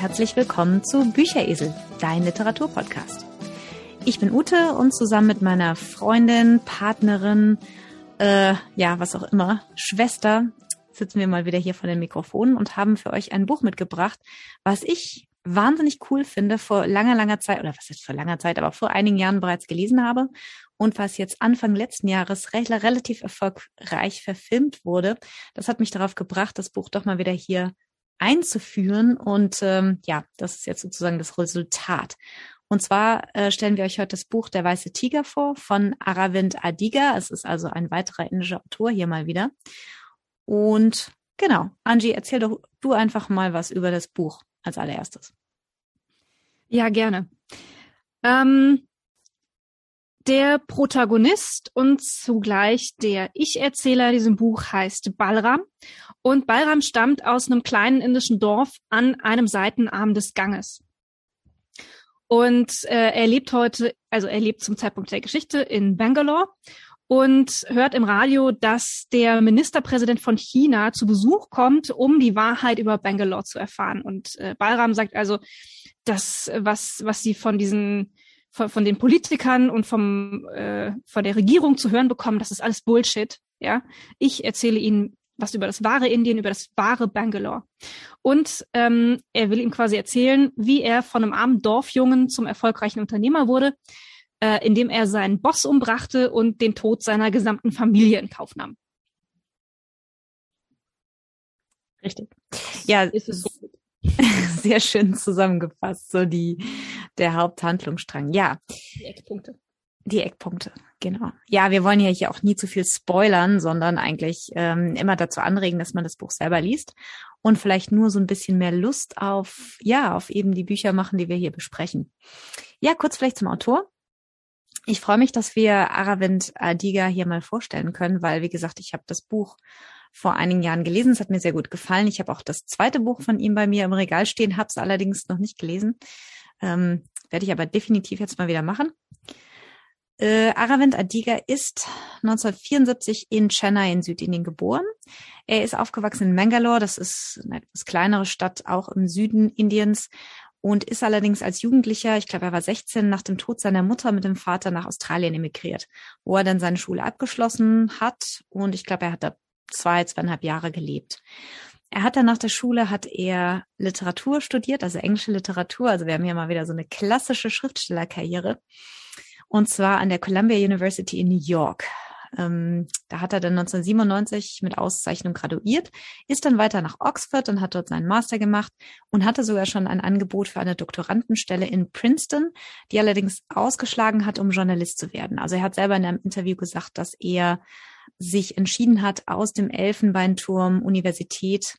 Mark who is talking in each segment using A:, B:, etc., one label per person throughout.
A: Herzlich willkommen zu Bücheresel, dein Literaturpodcast. Ich bin Ute und zusammen mit meiner Freundin, Partnerin, äh, ja, was auch immer, Schwester, sitzen wir mal wieder hier vor den Mikrofonen und haben für euch ein Buch mitgebracht, was ich wahnsinnig cool finde, vor langer, langer Zeit, oder was ist vor langer Zeit, aber vor einigen Jahren bereits gelesen habe und was jetzt Anfang letzten Jahres relativ erfolgreich verfilmt wurde. Das hat mich darauf gebracht, das Buch doch mal wieder hier einzuführen und ähm, ja, das ist jetzt sozusagen das Resultat. Und zwar äh, stellen wir euch heute das Buch Der Weiße Tiger vor von Aravind Adiga. Es ist also ein weiterer indischer Autor hier mal wieder. Und genau, Angie, erzähl doch du einfach mal was über das Buch als allererstes.
B: Ja, gerne. Ähm, der Protagonist und zugleich der Ich-Erzähler diesem Buch heißt Balram. Und Balram stammt aus einem kleinen indischen Dorf an einem Seitenarm des Ganges. Und äh, er lebt heute, also er lebt zum Zeitpunkt der Geschichte in Bangalore und hört im Radio, dass der Ministerpräsident von China zu Besuch kommt, um die Wahrheit über Bangalore zu erfahren. Und äh, Balram sagt also, das, was, was sie von diesen von, von den Politikern und vom äh, von der Regierung zu hören bekommen, das ist alles Bullshit. Ja, ich erzähle ihnen was über das wahre Indien, über das wahre Bangalore. Und ähm, er will ihm quasi erzählen, wie er von einem armen Dorfjungen zum erfolgreichen Unternehmer wurde, äh, indem er seinen Boss umbrachte und den Tod seiner gesamten Familie in Kauf nahm.
A: Richtig. Ja, ist es so. sehr schön zusammengefasst, so die der Haupthandlungsstrang. Ja.
B: Die Eckpunkte.
A: Die Eckpunkte, genau. Ja, wir wollen ja hier auch nie zu viel spoilern, sondern eigentlich ähm, immer dazu anregen, dass man das Buch selber liest und vielleicht nur so ein bisschen mehr Lust auf, ja, auf eben die Bücher machen, die wir hier besprechen. Ja, kurz vielleicht zum Autor. Ich freue mich, dass wir Aravind Adiga hier mal vorstellen können, weil, wie gesagt, ich habe das Buch vor einigen Jahren gelesen. Es hat mir sehr gut gefallen. Ich habe auch das zweite Buch von ihm bei mir im Regal stehen, habe es allerdings noch nicht gelesen. Ähm, Werde ich aber definitiv jetzt mal wieder machen. Äh, Aravind Adiga ist 1974 in Chennai in Südindien geboren. Er ist aufgewachsen in Mangalore, das ist eine etwas kleinere Stadt, auch im Süden Indiens, und ist allerdings als Jugendlicher, ich glaube, er war 16, nach dem Tod seiner Mutter mit dem Vater nach Australien emigriert, wo er dann seine Schule abgeschlossen hat. Und ich glaube, er hat da zwei, zweieinhalb Jahre gelebt. Er hat dann nach der Schule hat er Literatur studiert, also englische Literatur. Also wir haben hier mal wieder so eine klassische Schriftstellerkarriere und zwar an der Columbia University in New York. Ähm, da hat er dann 1997 mit Auszeichnung graduiert, ist dann weiter nach Oxford und hat dort seinen Master gemacht und hatte sogar schon ein Angebot für eine Doktorandenstelle in Princeton, die allerdings ausgeschlagen hat, um Journalist zu werden. Also er hat selber in einem Interview gesagt, dass er sich entschieden hat, aus dem Elfenbeinturm Universität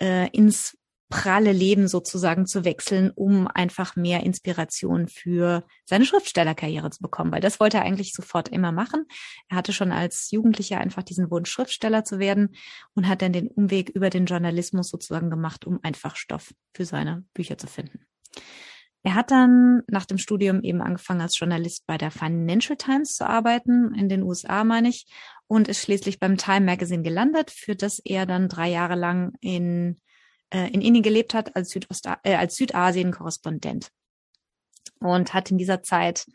A: äh, ins pralle Leben sozusagen zu wechseln, um einfach mehr Inspiration für seine Schriftstellerkarriere zu bekommen, weil das wollte er eigentlich sofort immer machen. Er hatte schon als Jugendlicher einfach diesen Wunsch, Schriftsteller zu werden und hat dann den Umweg über den Journalismus sozusagen gemacht, um einfach Stoff für seine Bücher zu finden. Er hat dann nach dem Studium eben angefangen, als Journalist bei der Financial Times zu arbeiten, in den USA meine ich, und ist schließlich beim Time Magazine gelandet, für das er dann drei Jahre lang in äh, in Indien gelebt hat als, äh, als Südasien-Korrespondent. Und hat in dieser Zeit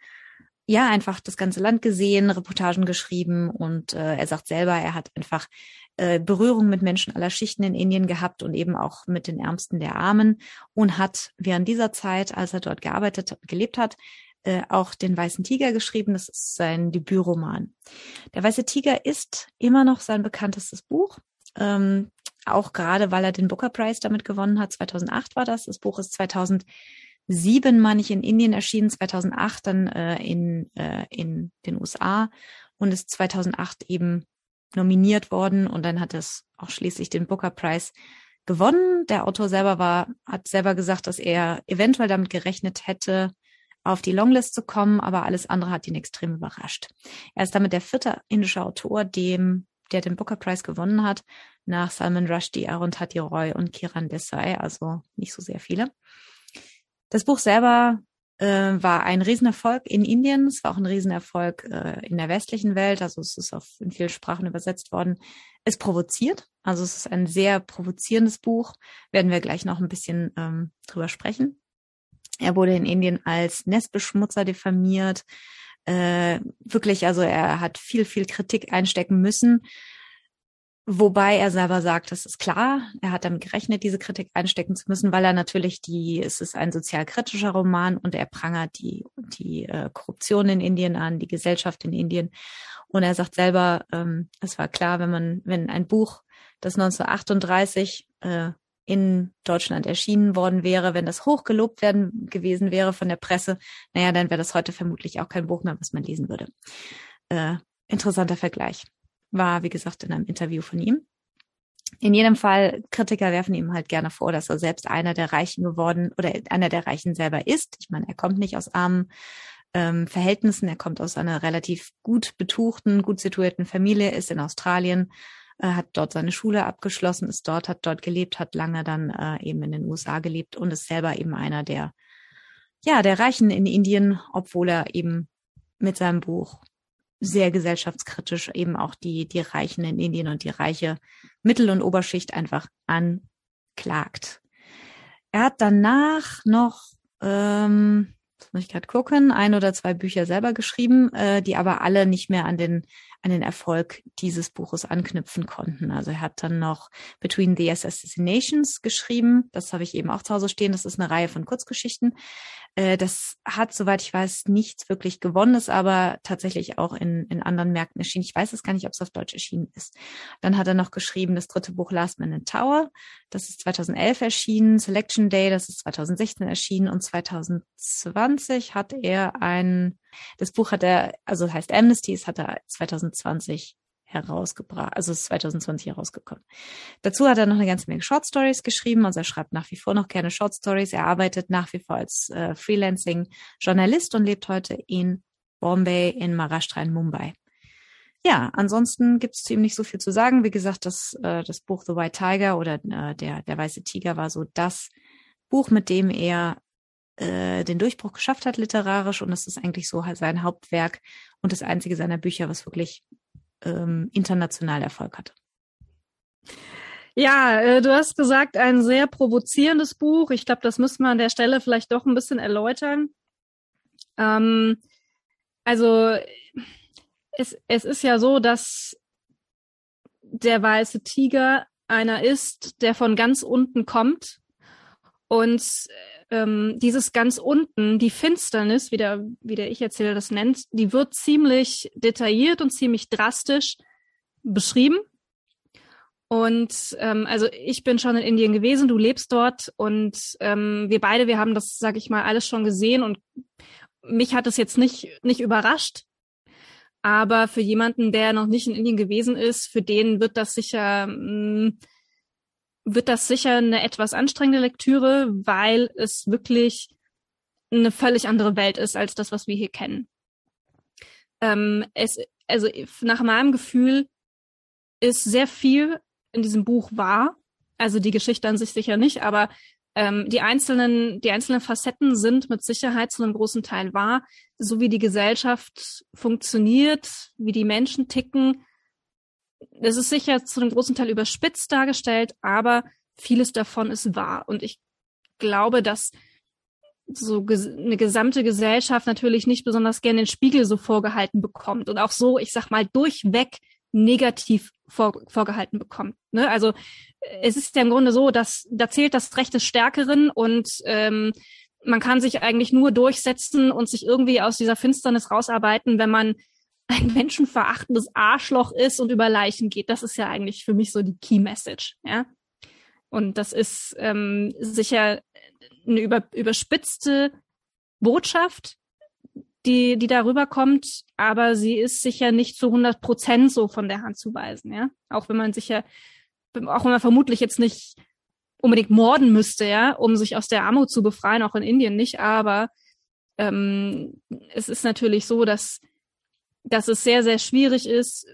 A: ja einfach das ganze Land gesehen, Reportagen geschrieben und äh, er sagt selber, er hat einfach äh, Berührung mit Menschen aller Schichten in Indien gehabt und eben auch mit den Ärmsten der Armen und hat während dieser Zeit, als er dort gearbeitet gelebt hat, äh, auch den Weißen Tiger geschrieben. Das ist sein Debütroman. Der Weiße Tiger ist immer noch sein bekanntestes Buch. Ähm, auch gerade, weil er den Booker Prize damit gewonnen hat. 2008 war das. Das Buch ist 2007, meine ich, in Indien erschienen, 2008 dann äh, in, äh, in den USA und ist 2008 eben nominiert worden und dann hat es auch schließlich den Booker Prize gewonnen. Der Autor selber war, hat selber gesagt, dass er eventuell damit gerechnet hätte, auf die Longlist zu kommen, aber alles andere hat ihn extrem überrascht. Er ist damit der vierte indische Autor, dem der den Booker Prize gewonnen hat, nach Salman Rushdie, Arundhati Roy und Kiran Desai, also nicht so sehr viele. Das Buch selber äh, war ein Riesenerfolg in Indien. Es war auch ein Riesenerfolg äh, in der westlichen Welt. Also es ist auf in vielen Sprachen übersetzt worden. Es provoziert. Also es ist ein sehr provozierendes Buch. Werden wir gleich noch ein bisschen ähm, drüber sprechen. Er wurde in Indien als Nestbeschmutzer diffamiert. Äh, wirklich, also er hat viel, viel Kritik einstecken müssen. Wobei er selber sagt, das ist klar, er hat damit gerechnet, diese Kritik einstecken zu müssen, weil er natürlich die, es ist ein sozialkritischer Roman und er prangert die, die äh, Korruption in Indien an, die Gesellschaft in Indien. Und er sagt selber, ähm, es war klar, wenn man, wenn ein Buch, das 1938 äh, in Deutschland erschienen worden wäre, wenn das hochgelobt werden gewesen wäre von der Presse, naja, dann wäre das heute vermutlich auch kein Buch mehr, was man lesen würde. Äh, interessanter Vergleich war, wie gesagt, in einem Interview von ihm. In jedem Fall, Kritiker werfen ihm halt gerne vor, dass er selbst einer der Reichen geworden oder einer der Reichen selber ist. Ich meine, er kommt nicht aus armen ähm, Verhältnissen, er kommt aus einer relativ gut betuchten, gut situierten Familie, ist in Australien, äh, hat dort seine Schule abgeschlossen, ist dort, hat dort gelebt, hat lange dann äh, eben in den USA gelebt und ist selber eben einer der, ja, der Reichen in Indien, obwohl er eben mit seinem Buch sehr gesellschaftskritisch eben auch die, die Reichen in Indien und die reiche Mittel- und Oberschicht einfach anklagt. Er hat danach noch, ähm, muss ich gerade gucken, ein oder zwei Bücher selber geschrieben, äh, die aber alle nicht mehr an den an den Erfolg dieses Buches anknüpfen konnten. Also er hat dann noch Between the Assassinations geschrieben. Das habe ich eben auch zu Hause stehen. Das ist eine Reihe von Kurzgeschichten. Äh, das hat, soweit ich weiß, nichts wirklich gewonnen, ist aber tatsächlich auch in, in anderen Märkten erschienen. Ich weiß es gar nicht, ob es auf Deutsch erschienen ist. Dann hat er noch geschrieben das dritte Buch Last Man in Tower. Das ist 2011 erschienen. Selection Day, das ist 2016 erschienen. Und 2020 hat er ein das Buch hat er, also heißt Amnesty, es hat er 2020 herausgebracht, also es ist 2020 herausgekommen. Dazu hat er noch eine ganze Menge Short Stories geschrieben, also er schreibt nach wie vor noch gerne Short Stories. Er arbeitet nach wie vor als äh, Freelancing-Journalist und lebt heute in Bombay, in Maharashtra, in Mumbai. Ja, ansonsten gibt es zu ihm nicht so viel zu sagen. Wie gesagt, das, äh, das Buch The White Tiger oder äh, der, der weiße Tiger war so das Buch, mit dem er äh, den Durchbruch geschafft hat literarisch und das ist eigentlich so sein Hauptwerk und das einzige seiner Bücher, was wirklich ähm, international Erfolg hatte.
B: Ja, äh, du hast gesagt, ein sehr provozierendes Buch. Ich glaube, das müssen wir an der Stelle vielleicht doch ein bisschen erläutern. Ähm, also es, es ist ja so, dass der weiße Tiger einer ist, der von ganz unten kommt und ähm, dieses ganz unten, die Finsternis, wie der, wie der Ich-Erzähler das nennt, die wird ziemlich detailliert und ziemlich drastisch beschrieben. Und ähm, also ich bin schon in Indien gewesen, du lebst dort und ähm, wir beide, wir haben das, sag ich mal, alles schon gesehen und mich hat es jetzt nicht nicht überrascht. Aber für jemanden, der noch nicht in Indien gewesen ist, für den wird das sicher mh, mm, wird das sicher eine etwas anstrengende Lektüre, weil es wirklich eine völlig andere Welt ist als das, was wir hier kennen. Ähm, es, also nach meinem Gefühl ist sehr viel in diesem Buch wahr. Also die Geschichte an sich sicher nicht, aber ähm, die einzelnen, die einzelnen Facetten sind mit Sicherheit zu einem großen Teil wahr. So wie die Gesellschaft funktioniert, wie die Menschen ticken, es ist sicher zu einem großen Teil überspitzt dargestellt, aber vieles davon ist wahr. Und ich glaube, dass so eine gesamte Gesellschaft natürlich nicht besonders gerne den Spiegel so vorgehalten bekommt und auch so, ich sag mal, durchweg negativ vor, vorgehalten bekommt. Ne? Also es ist ja im Grunde so, dass da zählt das Recht des Stärkeren und ähm, man kann sich eigentlich nur durchsetzen und sich irgendwie aus dieser Finsternis rausarbeiten, wenn man ein menschenverachtendes Arschloch ist und über Leichen geht. Das ist ja eigentlich für mich so die Key Message, ja. Und das ist ähm, sicher eine über, überspitzte Botschaft, die, die darüber kommt, aber sie ist sicher nicht zu 100 Prozent so von der Hand zu weisen, ja. Auch wenn man sicher, auch wenn man vermutlich jetzt nicht unbedingt morden müsste, ja, um sich aus der Armut zu befreien, auch in Indien nicht, aber ähm, es ist natürlich so, dass dass es sehr, sehr schwierig ist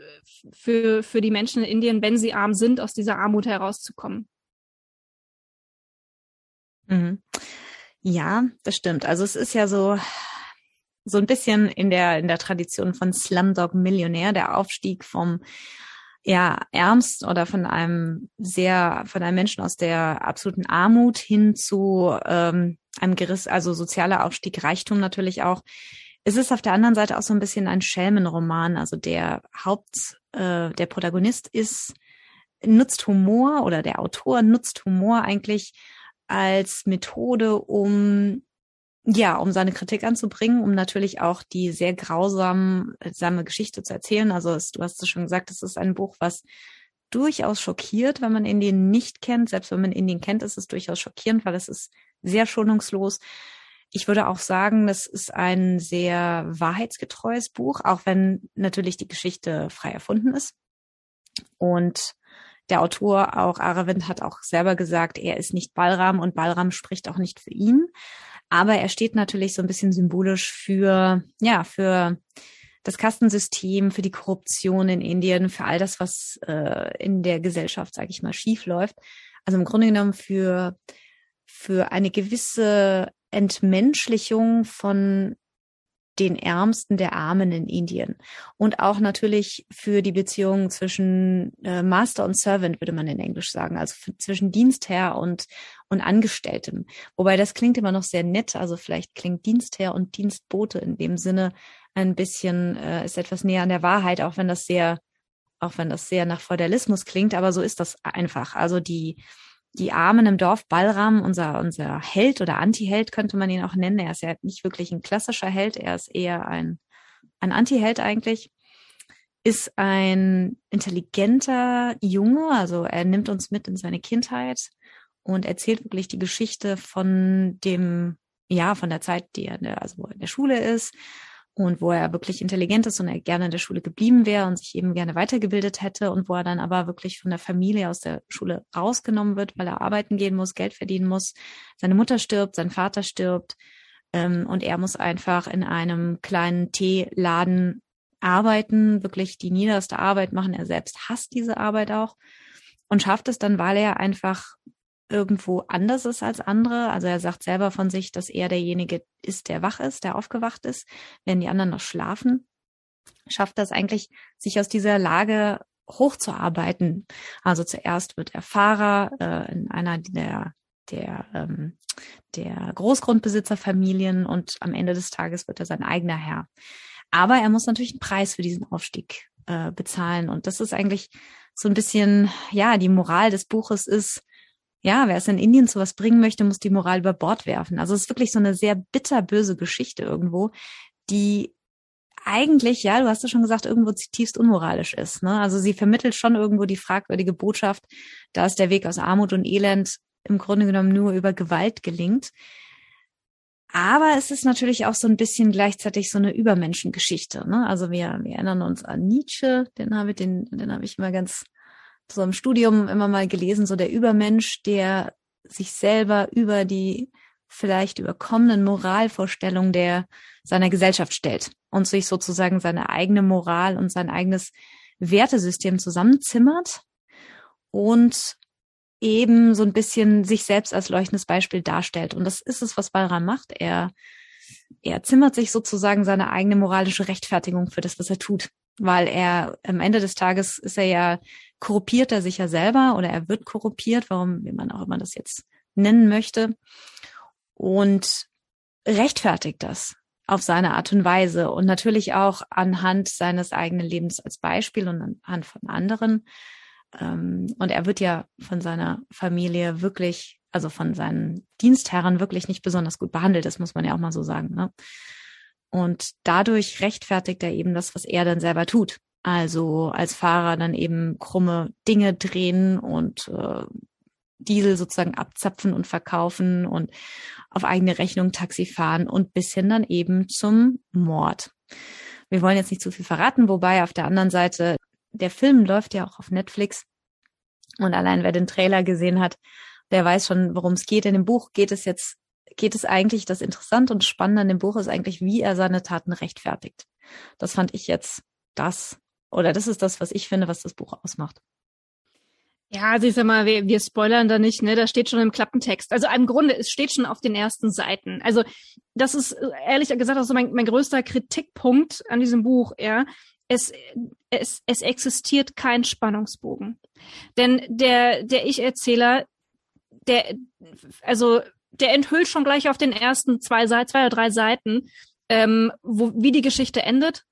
B: für, für die Menschen in Indien, wenn sie arm sind, aus dieser Armut herauszukommen.
A: Mhm. Ja, das stimmt. Also es ist ja so, so ein bisschen in der, in der Tradition von Slumdog Millionär, der Aufstieg vom, ja, ärmst oder von einem sehr, von einem Menschen aus der absoluten Armut hin zu ähm, einem Geriss, also sozialer Aufstieg, Reichtum natürlich auch. Es ist auf der anderen Seite auch so ein bisschen ein Schelmenroman. Also der Haupt, äh, der Protagonist ist, nutzt Humor oder der Autor nutzt Humor eigentlich als Methode, um ja, um seine Kritik anzubringen, um natürlich auch die sehr grausame Geschichte zu erzählen. Also es, du hast es schon gesagt, es ist ein Buch, was durchaus schockiert, wenn man Indien nicht kennt. Selbst wenn man Indien kennt, ist es durchaus schockierend, weil es ist sehr schonungslos. Ich würde auch sagen, das ist ein sehr wahrheitsgetreues Buch, auch wenn natürlich die Geschichte frei erfunden ist. Und der Autor, auch Aravind, hat auch selber gesagt, er ist nicht Balram und Balram spricht auch nicht für ihn. Aber er steht natürlich so ein bisschen symbolisch für, ja, für das Kastensystem, für die Korruption in Indien, für all das, was äh, in der Gesellschaft, sage ich mal, schief läuft. Also im Grunde genommen für für eine gewisse Entmenschlichung von den Ärmsten der Armen in Indien. Und auch natürlich für die Beziehung zwischen äh, Master und Servant, würde man in Englisch sagen, also für, zwischen Dienstherr und, und Angestelltem. Wobei das klingt immer noch sehr nett, also vielleicht klingt Dienstherr und Dienstbote in dem Sinne ein bisschen, äh, ist etwas näher an der Wahrheit, auch wenn das sehr, auch wenn das sehr nach Feudalismus klingt, aber so ist das einfach. Also die, die Armen im Dorf, Balram, unser, unser Held oder Anti-Held könnte man ihn auch nennen. Er ist ja nicht wirklich ein klassischer Held, er ist eher ein, ein Anti-Held eigentlich, ist ein intelligenter Junge, also er nimmt uns mit in seine Kindheit und erzählt wirklich die Geschichte von dem, ja, von der Zeit, die er in der, also wo er in der Schule ist, und wo er wirklich intelligent ist und er gerne in der Schule geblieben wäre und sich eben gerne weitergebildet hätte und wo er dann aber wirklich von der Familie aus der Schule rausgenommen wird, weil er arbeiten gehen muss, Geld verdienen muss. Seine Mutter stirbt, sein Vater stirbt ähm, und er muss einfach in einem kleinen Teeladen arbeiten, wirklich die niederste Arbeit machen. Er selbst hasst diese Arbeit auch und schafft es dann, weil er einfach irgendwo anders ist als andere. Also er sagt selber von sich, dass er derjenige ist, der wach ist, der aufgewacht ist, wenn die anderen noch schlafen. Schafft das eigentlich, sich aus dieser Lage hochzuarbeiten. Also zuerst wird er Fahrer äh, in einer der der ähm, der Großgrundbesitzerfamilien und am Ende des Tages wird er sein eigener Herr. Aber er muss natürlich einen Preis für diesen Aufstieg äh, bezahlen und das ist eigentlich so ein bisschen ja die Moral des Buches ist ja, wer es in Indien zu was bringen möchte, muss die Moral über Bord werfen. Also es ist wirklich so eine sehr bitterböse Geschichte irgendwo, die eigentlich, ja, du hast es schon gesagt, irgendwo zutiefst unmoralisch ist. Ne? Also sie vermittelt schon irgendwo die fragwürdige Botschaft, dass der Weg aus Armut und Elend im Grunde genommen nur über Gewalt gelingt. Aber es ist natürlich auch so ein bisschen gleichzeitig so eine Übermenschengeschichte. Ne? Also wir, wir erinnern uns an Nietzsche, den habe den, den habe ich immer ganz so im Studium immer mal gelesen, so der Übermensch, der sich selber über die vielleicht überkommenen Moralvorstellungen der seiner Gesellschaft stellt und sich sozusagen seine eigene Moral und sein eigenes Wertesystem zusammenzimmert und eben so ein bisschen sich selbst als leuchtendes Beispiel darstellt. Und das ist es, was Balram macht. Er, er zimmert sich sozusagen seine eigene moralische Rechtfertigung für das, was er tut. Weil er am Ende des Tages ist er ja korruptiert er sich ja selber oder er wird korruptiert, warum, wie man auch immer das jetzt nennen möchte, und rechtfertigt das auf seine Art und Weise und natürlich auch anhand seines eigenen Lebens als Beispiel und anhand von anderen. Ähm, und er wird ja von seiner Familie wirklich, also von seinen Dienstherren wirklich nicht besonders gut behandelt. Das muss man ja auch mal so sagen. Ne? Und dadurch rechtfertigt er eben das, was er dann selber tut. Also als Fahrer dann eben krumme Dinge drehen und äh, Diesel sozusagen abzapfen und verkaufen und auf eigene Rechnung Taxi fahren und bis hin dann eben zum Mord. Wir wollen jetzt nicht zu viel verraten, wobei auf der anderen Seite der Film läuft ja auch auf Netflix und allein wer den Trailer gesehen hat, der weiß schon, worum es geht. In dem Buch geht es jetzt, geht es eigentlich, das Interessante und Spannende an dem Buch ist eigentlich, wie er seine Taten rechtfertigt. Das fand ich jetzt das, oder das ist das, was ich finde, was das Buch ausmacht.
B: Ja, also ich sag mal, wir, wir spoilern da nicht, ne? Da steht schon im Klappentext. Also im Grunde, es steht schon auf den ersten Seiten. Also das ist ehrlich gesagt auch so mein, mein größter Kritikpunkt an diesem Buch, ja. Es, es, es existiert kein Spannungsbogen. Denn der, der Ich-Erzähler, der, also der enthüllt schon gleich auf den ersten zwei, zwei oder drei Seiten, ähm, wo, wie die Geschichte endet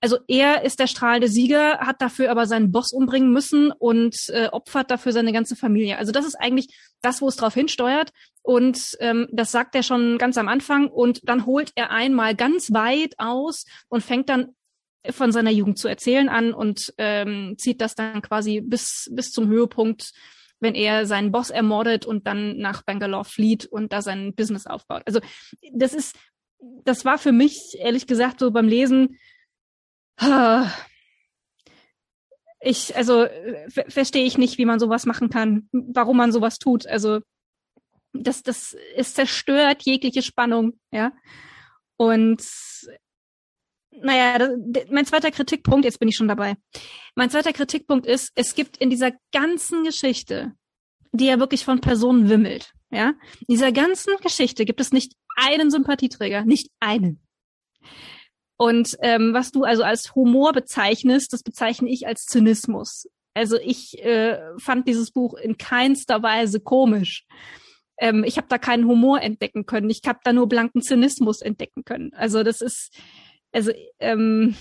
B: also er ist der strahlende Sieger, hat dafür aber seinen Boss umbringen müssen und äh, opfert dafür seine ganze Familie. Also das ist eigentlich das, wo es drauf hinsteuert. Und ähm, das sagt er schon ganz am Anfang. Und dann holt er einmal ganz weit aus und fängt dann von seiner Jugend zu erzählen an und ähm, zieht das dann quasi bis, bis zum Höhepunkt, wenn er seinen Boss ermordet und dann nach Bangalore flieht und da sein Business aufbaut. Also das ist, das war für mich ehrlich gesagt so beim Lesen ich, also verstehe ich nicht, wie man sowas machen kann, warum man sowas tut. Also das, das ist zerstört jegliche Spannung, ja. Und naja, das, mein zweiter Kritikpunkt, jetzt bin ich schon dabei. Mein zweiter Kritikpunkt ist, es gibt in dieser ganzen Geschichte, die ja wirklich von Personen wimmelt, ja, in dieser ganzen Geschichte gibt es nicht einen Sympathieträger, nicht einen. Und ähm, was du also als Humor bezeichnest, das bezeichne ich als Zynismus. Also ich äh, fand dieses Buch in keinster Weise komisch. Ähm, ich habe da keinen Humor entdecken können. Ich habe da nur blanken Zynismus entdecken können. Also das ist, also ähm,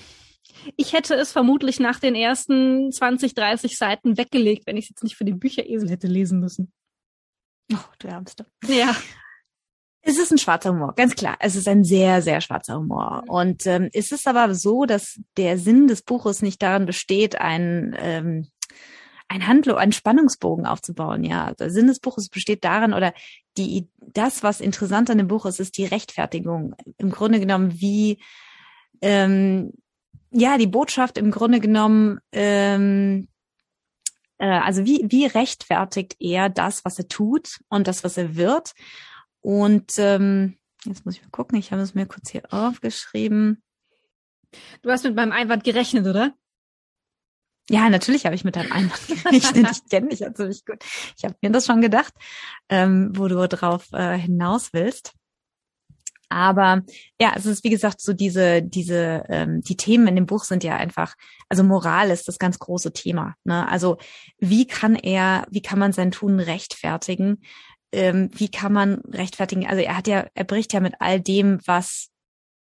B: ich hätte es vermutlich nach den ersten 20, 30 Seiten weggelegt, wenn ich es jetzt nicht für den Bücheresel hätte lesen müssen.
A: Oh, du Ärmste. Ja. Es ist ein schwarzer Humor, ganz klar. Es ist ein sehr, sehr schwarzer Humor. Und ähm, ist es aber so, dass der Sinn des Buches nicht darin besteht, ein ähm, ein Handlung, einen Spannungsbogen aufzubauen. Ja, der Sinn des Buches besteht darin, oder die das, was interessant an dem Buch ist, ist die Rechtfertigung. Im Grunde genommen, wie ähm, ja die Botschaft im Grunde genommen. Ähm, äh, also wie, wie rechtfertigt er das, was er tut und das, was er wird? Und ähm, jetzt muss ich mal gucken, ich habe es mir kurz hier aufgeschrieben.
B: Du hast mit meinem Einwand gerechnet, oder?
A: Ja, natürlich habe ich mit deinem Einwand gerechnet. ich kenne dich ja ziemlich gut. Ich habe mir das schon gedacht, ähm, wo du drauf äh, hinaus willst. Aber ja, es ist wie gesagt so diese diese ähm, die Themen in dem Buch sind ja einfach also Moral ist das ganz große Thema. Ne? Also wie kann er wie kann man sein Tun rechtfertigen? Ähm, wie kann man rechtfertigen? Also er hat ja, er bricht ja mit all dem, was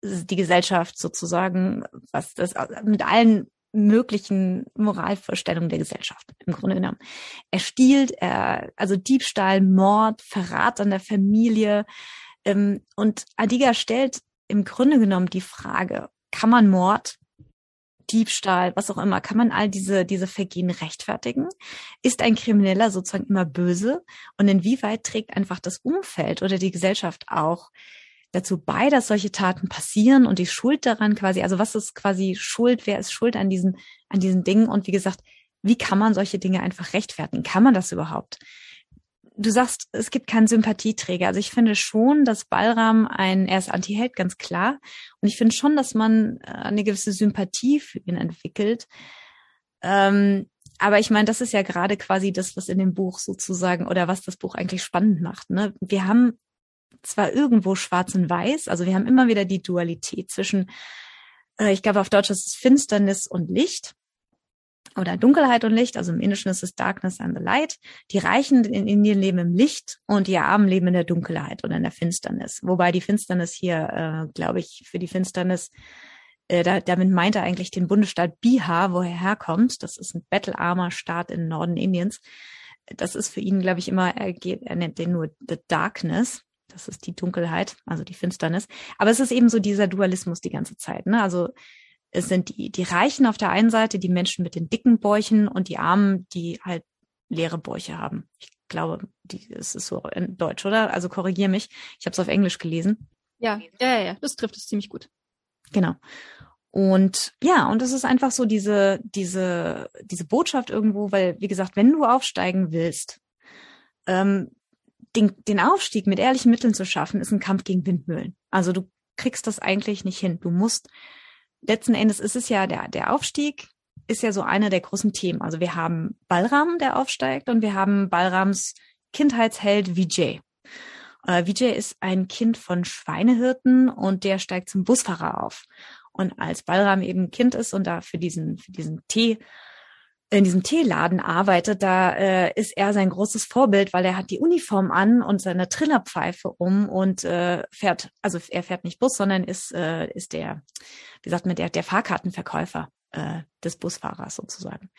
A: die Gesellschaft sozusagen, was das mit allen möglichen Moralvorstellungen der Gesellschaft im Grunde genommen. Er stiehlt, er, also Diebstahl, Mord, Verrat an der Familie. Ähm, und Adiga stellt im Grunde genommen die Frage, kann man Mord Diebstahl, was auch immer, kann man all diese, diese Vergehen rechtfertigen? Ist ein Krimineller sozusagen immer böse? Und inwieweit trägt einfach das Umfeld oder die Gesellschaft auch dazu bei, dass solche Taten passieren und die Schuld daran quasi, also was ist quasi Schuld, wer ist schuld an diesen, an diesen Dingen? Und wie gesagt, wie kann man solche Dinge einfach rechtfertigen? Kann man das überhaupt? Du sagst, es gibt keinen Sympathieträger. Also ich finde schon, dass Balram ein, er ist Anti-Held, ganz klar. Und ich finde schon, dass man äh, eine gewisse Sympathie für ihn entwickelt. Ähm, aber ich meine, das ist ja gerade quasi das, was in dem Buch sozusagen oder was das Buch eigentlich spannend macht. Ne? Wir haben zwar irgendwo schwarz und weiß, also wir haben immer wieder die Dualität zwischen, äh, ich glaube auf Deutsch ist es Finsternis und Licht oder Dunkelheit und Licht, also im Indischen ist es Darkness and the Light. Die Reichen in Indien leben im Licht und die Armen leben in der Dunkelheit oder in der Finsternis. Wobei die Finsternis hier, äh, glaube ich, für die Finsternis, äh, da, damit meint er eigentlich den Bundesstaat Bihar, wo er herkommt. Das ist ein bettelarmer Staat im Norden Indiens. Das ist für ihn, glaube ich, immer, er, geht, er nennt den nur The Darkness. Das ist die Dunkelheit, also die Finsternis. Aber es ist eben so dieser Dualismus die ganze Zeit. Ne? Also es sind die, die Reichen auf der einen Seite, die Menschen mit den dicken Bäuchen und die Armen, die halt leere Bäuche haben. Ich glaube, die, es ist so in Deutsch, oder? Also korrigier mich. Ich habe es auf Englisch gelesen.
B: Ja, ja, ja, das trifft es ziemlich gut.
A: Genau. Und ja, und es ist einfach so diese, diese, diese Botschaft irgendwo, weil, wie gesagt, wenn du aufsteigen willst, ähm, den, den Aufstieg mit ehrlichen Mitteln zu schaffen, ist ein Kampf gegen Windmühlen. Also du kriegst das eigentlich nicht hin. Du musst letzten Endes ist es ja der, der Aufstieg ist ja so eine der großen Themen. Also wir haben Balram, der aufsteigt, und wir haben Balrams Kindheitsheld Vijay. Äh, Vijay ist ein Kind von Schweinehirten und der steigt zum Busfahrer auf. Und als Balram eben Kind ist und da für diesen, für diesen Tee in diesem Teeladen arbeitet, da äh, ist er sein großes Vorbild, weil er hat die Uniform an und seine Trillerpfeife um und äh, fährt, also er fährt nicht Bus, sondern ist äh, ist der, wie sagt man, der der Fahrkartenverkäufer äh, des Busfahrers sozusagen.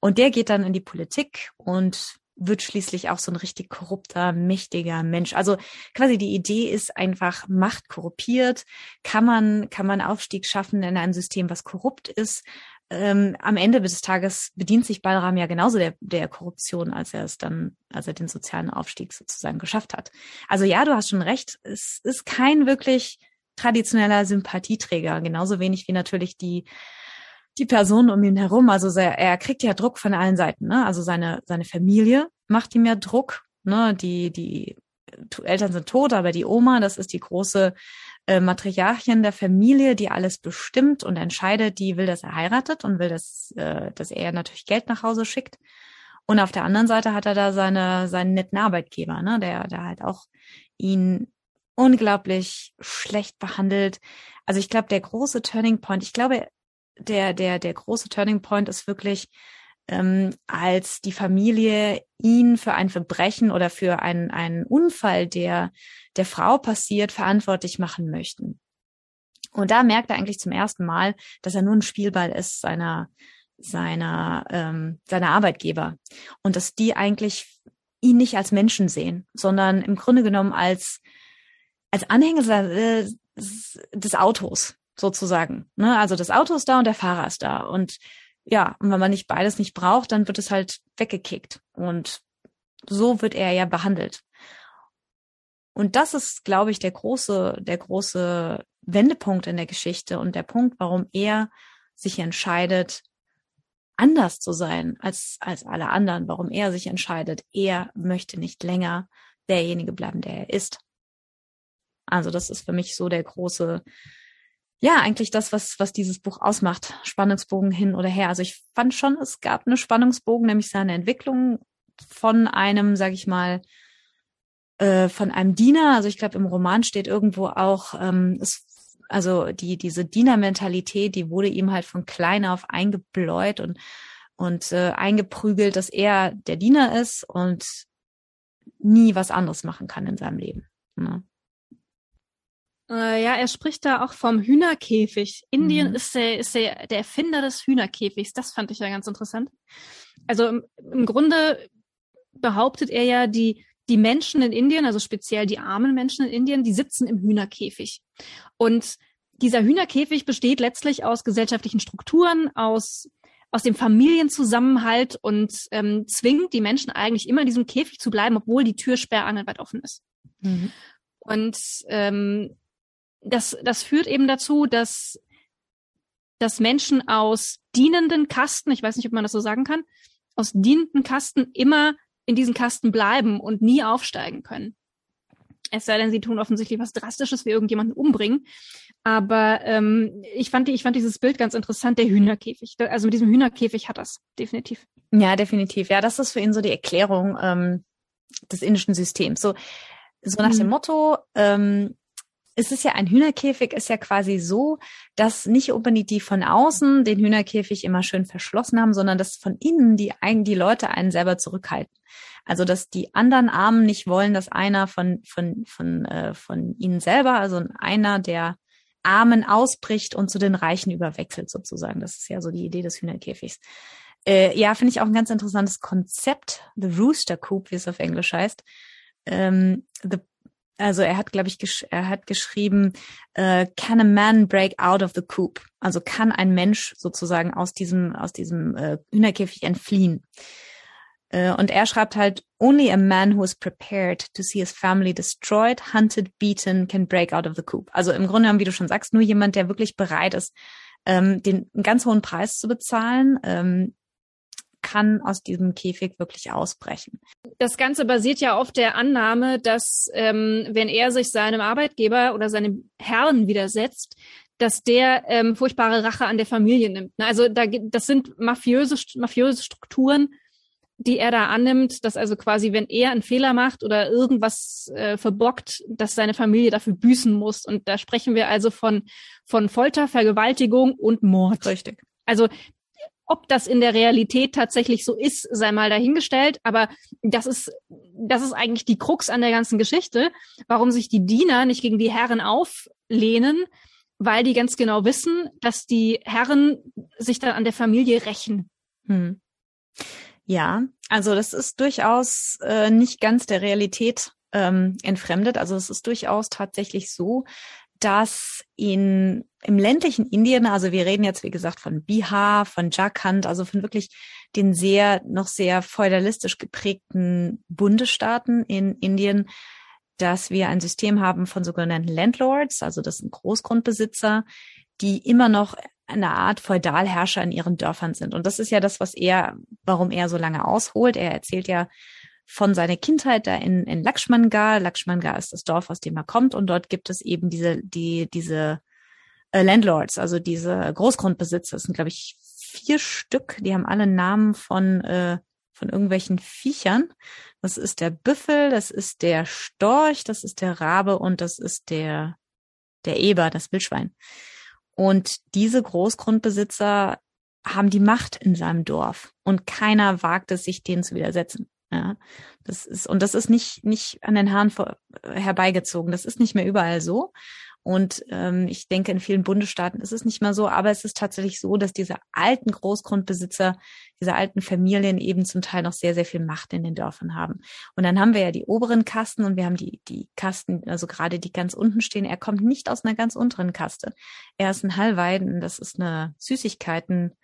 A: Und der geht dann in die Politik und wird schließlich auch so ein richtig korrupter, mächtiger Mensch. Also quasi die Idee ist einfach Macht korruptiert. Kann man, kann man Aufstieg schaffen in einem System, was korrupt ist? Ähm, am Ende des Tages bedient sich Balram ja genauso der, der Korruption, als er es dann, als er den sozialen Aufstieg sozusagen geschafft hat. Also ja, du hast schon recht, es ist kein wirklich traditioneller Sympathieträger, genauso wenig wie natürlich die die Person um ihn herum. Also er, er kriegt ja Druck von allen Seiten. Ne? Also seine seine Familie macht ihm ja Druck. Ne? Die die Eltern sind tot, aber die Oma, das ist die große äh, Matriarchin der Familie, die alles bestimmt und entscheidet, die will, dass er heiratet und will, dass, äh, dass er natürlich Geld nach Hause schickt. Und auf der anderen Seite hat er da seine, seinen netten Arbeitgeber, ne, der, der halt auch ihn unglaublich schlecht behandelt. Also ich glaube, der große Turning Point, ich glaube, der, der, der große Turning Point ist wirklich, ähm, als die Familie ihn für ein Verbrechen oder für einen, einen Unfall, der der Frau passiert, verantwortlich machen möchten. Und da merkt er eigentlich zum ersten Mal, dass er nur ein Spielball ist seiner seiner ähm, seiner Arbeitgeber und dass die eigentlich ihn nicht als Menschen sehen, sondern im Grunde genommen als als Anhänger äh, des Autos sozusagen. Ne? Also das Auto ist da und der Fahrer ist da und ja, und wenn man nicht beides nicht braucht, dann wird es halt weggekickt. Und so wird er ja behandelt. Und das ist, glaube ich, der große, der große Wendepunkt in der Geschichte und der Punkt, warum er sich entscheidet, anders zu sein als, als alle anderen, warum er sich entscheidet, er möchte nicht länger derjenige bleiben, der er ist. Also das ist für mich so der große, ja, eigentlich das, was, was dieses Buch ausmacht. Spannungsbogen hin oder her. Also ich fand schon, es gab eine Spannungsbogen, nämlich seine Entwicklung von einem, sag ich mal, äh, von einem Diener. Also ich glaube, im Roman steht irgendwo auch, ähm, es, also die, diese Dienermentalität, die wurde ihm halt von klein auf eingebläut und, und äh, eingeprügelt, dass er der Diener ist und nie was anderes machen kann in seinem Leben. Ne?
B: Äh, ja, er spricht da auch vom Hühnerkäfig. Indien mhm. ist, der, ist der, der Erfinder des Hühnerkäfigs. Das fand ich ja ganz interessant. Also im, im Grunde behauptet er ja, die, die Menschen in Indien, also speziell die armen Menschen in Indien, die sitzen im Hühnerkäfig. Und dieser Hühnerkäfig besteht letztlich aus gesellschaftlichen Strukturen, aus aus dem Familienzusammenhalt und ähm, zwingt die Menschen eigentlich immer in diesem Käfig zu bleiben, obwohl die Tür sperrangelweit offen ist. Mhm. Und ähm, das, das führt eben dazu, dass, dass Menschen aus dienenden Kasten, ich weiß nicht, ob man das so sagen kann, aus dienenden Kasten immer in diesen Kasten bleiben und nie aufsteigen können. Es sei denn, sie tun offensichtlich was Drastisches wie irgendjemanden umbringen. Aber ähm, ich, fand, ich fand dieses Bild ganz interessant, der Hühnerkäfig. Also mit diesem Hühnerkäfig hat das definitiv.
A: Ja, definitiv. Ja, das ist für ihn so die Erklärung ähm, des indischen Systems. So, so nach mhm. dem Motto, ähm, es ist ja ein Hühnerkäfig, ist ja quasi so, dass nicht unbedingt die von außen den Hühnerkäfig immer schön verschlossen haben, sondern dass von innen die, die Leute einen selber zurückhalten. Also dass die anderen Armen nicht wollen, dass einer von von von äh, von ihnen selber, also einer der Armen ausbricht und zu den Reichen überwechselt sozusagen. Das ist ja so die Idee des Hühnerkäfigs. Äh, ja, finde ich auch ein ganz interessantes Konzept, the Rooster Coop, wie es auf Englisch heißt. Ähm, the also er hat, glaube ich, er hat geschrieben, äh, can a man break out of the coop? Also kann ein Mensch sozusagen aus diesem aus diesem äh, Hühnerkäfig entfliehen? Äh, und er schreibt halt, only a man who is prepared to see his family destroyed, hunted, beaten, can break out of the coop. Also im Grunde genommen, wie du schon sagst, nur jemand, der wirklich bereit ist, ähm, den einen ganz hohen Preis zu bezahlen, ähm, kann aus diesem Käfig wirklich ausbrechen.
B: Das Ganze basiert ja auf der Annahme, dass ähm, wenn er sich seinem Arbeitgeber oder seinem Herrn widersetzt, dass der ähm, furchtbare Rache an der Familie nimmt. Also da, das sind mafiöse, mafiöse Strukturen, die er da annimmt, dass also quasi, wenn er einen Fehler macht oder irgendwas äh, verbockt, dass seine Familie dafür büßen muss. Und da sprechen wir also von, von Folter, Vergewaltigung und Mord.
A: Richtig.
B: Also ob das in der Realität tatsächlich so ist, sei mal dahingestellt. Aber das ist, das ist eigentlich die Krux an der ganzen Geschichte, warum sich die Diener nicht gegen die Herren auflehnen, weil die ganz genau wissen, dass die Herren sich dann an der Familie rächen. Hm.
A: Ja, also das ist durchaus äh, nicht ganz der Realität ähm, entfremdet. Also es ist durchaus tatsächlich so, dass in, im ländlichen Indien, also wir reden jetzt, wie gesagt, von Bihar, von Jharkhand, also von wirklich den sehr, noch sehr feudalistisch geprägten Bundesstaaten in Indien, dass wir ein System haben von sogenannten Landlords, also das sind Großgrundbesitzer, die immer noch eine Art Feudalherrscher in ihren Dörfern sind. Und das ist ja das, was er, warum er so lange ausholt. Er erzählt ja von seiner Kindheit da in, in Lakshmangar. Lakshmangar ist das Dorf, aus dem er kommt. Und dort gibt es eben diese, die, diese äh, Landlords, also diese Großgrundbesitzer. Das sind, glaube ich, vier Stück. Die haben alle Namen von, äh, von irgendwelchen Viechern. Das ist der Büffel, das ist der Storch, das ist der Rabe und das ist der, der Eber, das Wildschwein. Und diese Großgrundbesitzer haben die Macht in seinem Dorf und keiner wagt es, sich denen zu widersetzen. Ja, das ist, und das ist nicht, nicht an den Haaren vor, herbeigezogen. Das ist nicht mehr überall so. Und ähm, ich denke, in vielen Bundesstaaten ist es nicht mehr so, aber es ist tatsächlich so, dass diese alten Großgrundbesitzer, diese alten Familien eben zum Teil noch sehr, sehr viel Macht in den Dörfern haben. Und dann haben wir ja die oberen Kasten und wir haben die, die Kasten, also gerade die ganz unten stehen. Er kommt nicht aus einer ganz unteren Kaste. Er ist ein Hallweiden, das ist eine Süßigkeiten,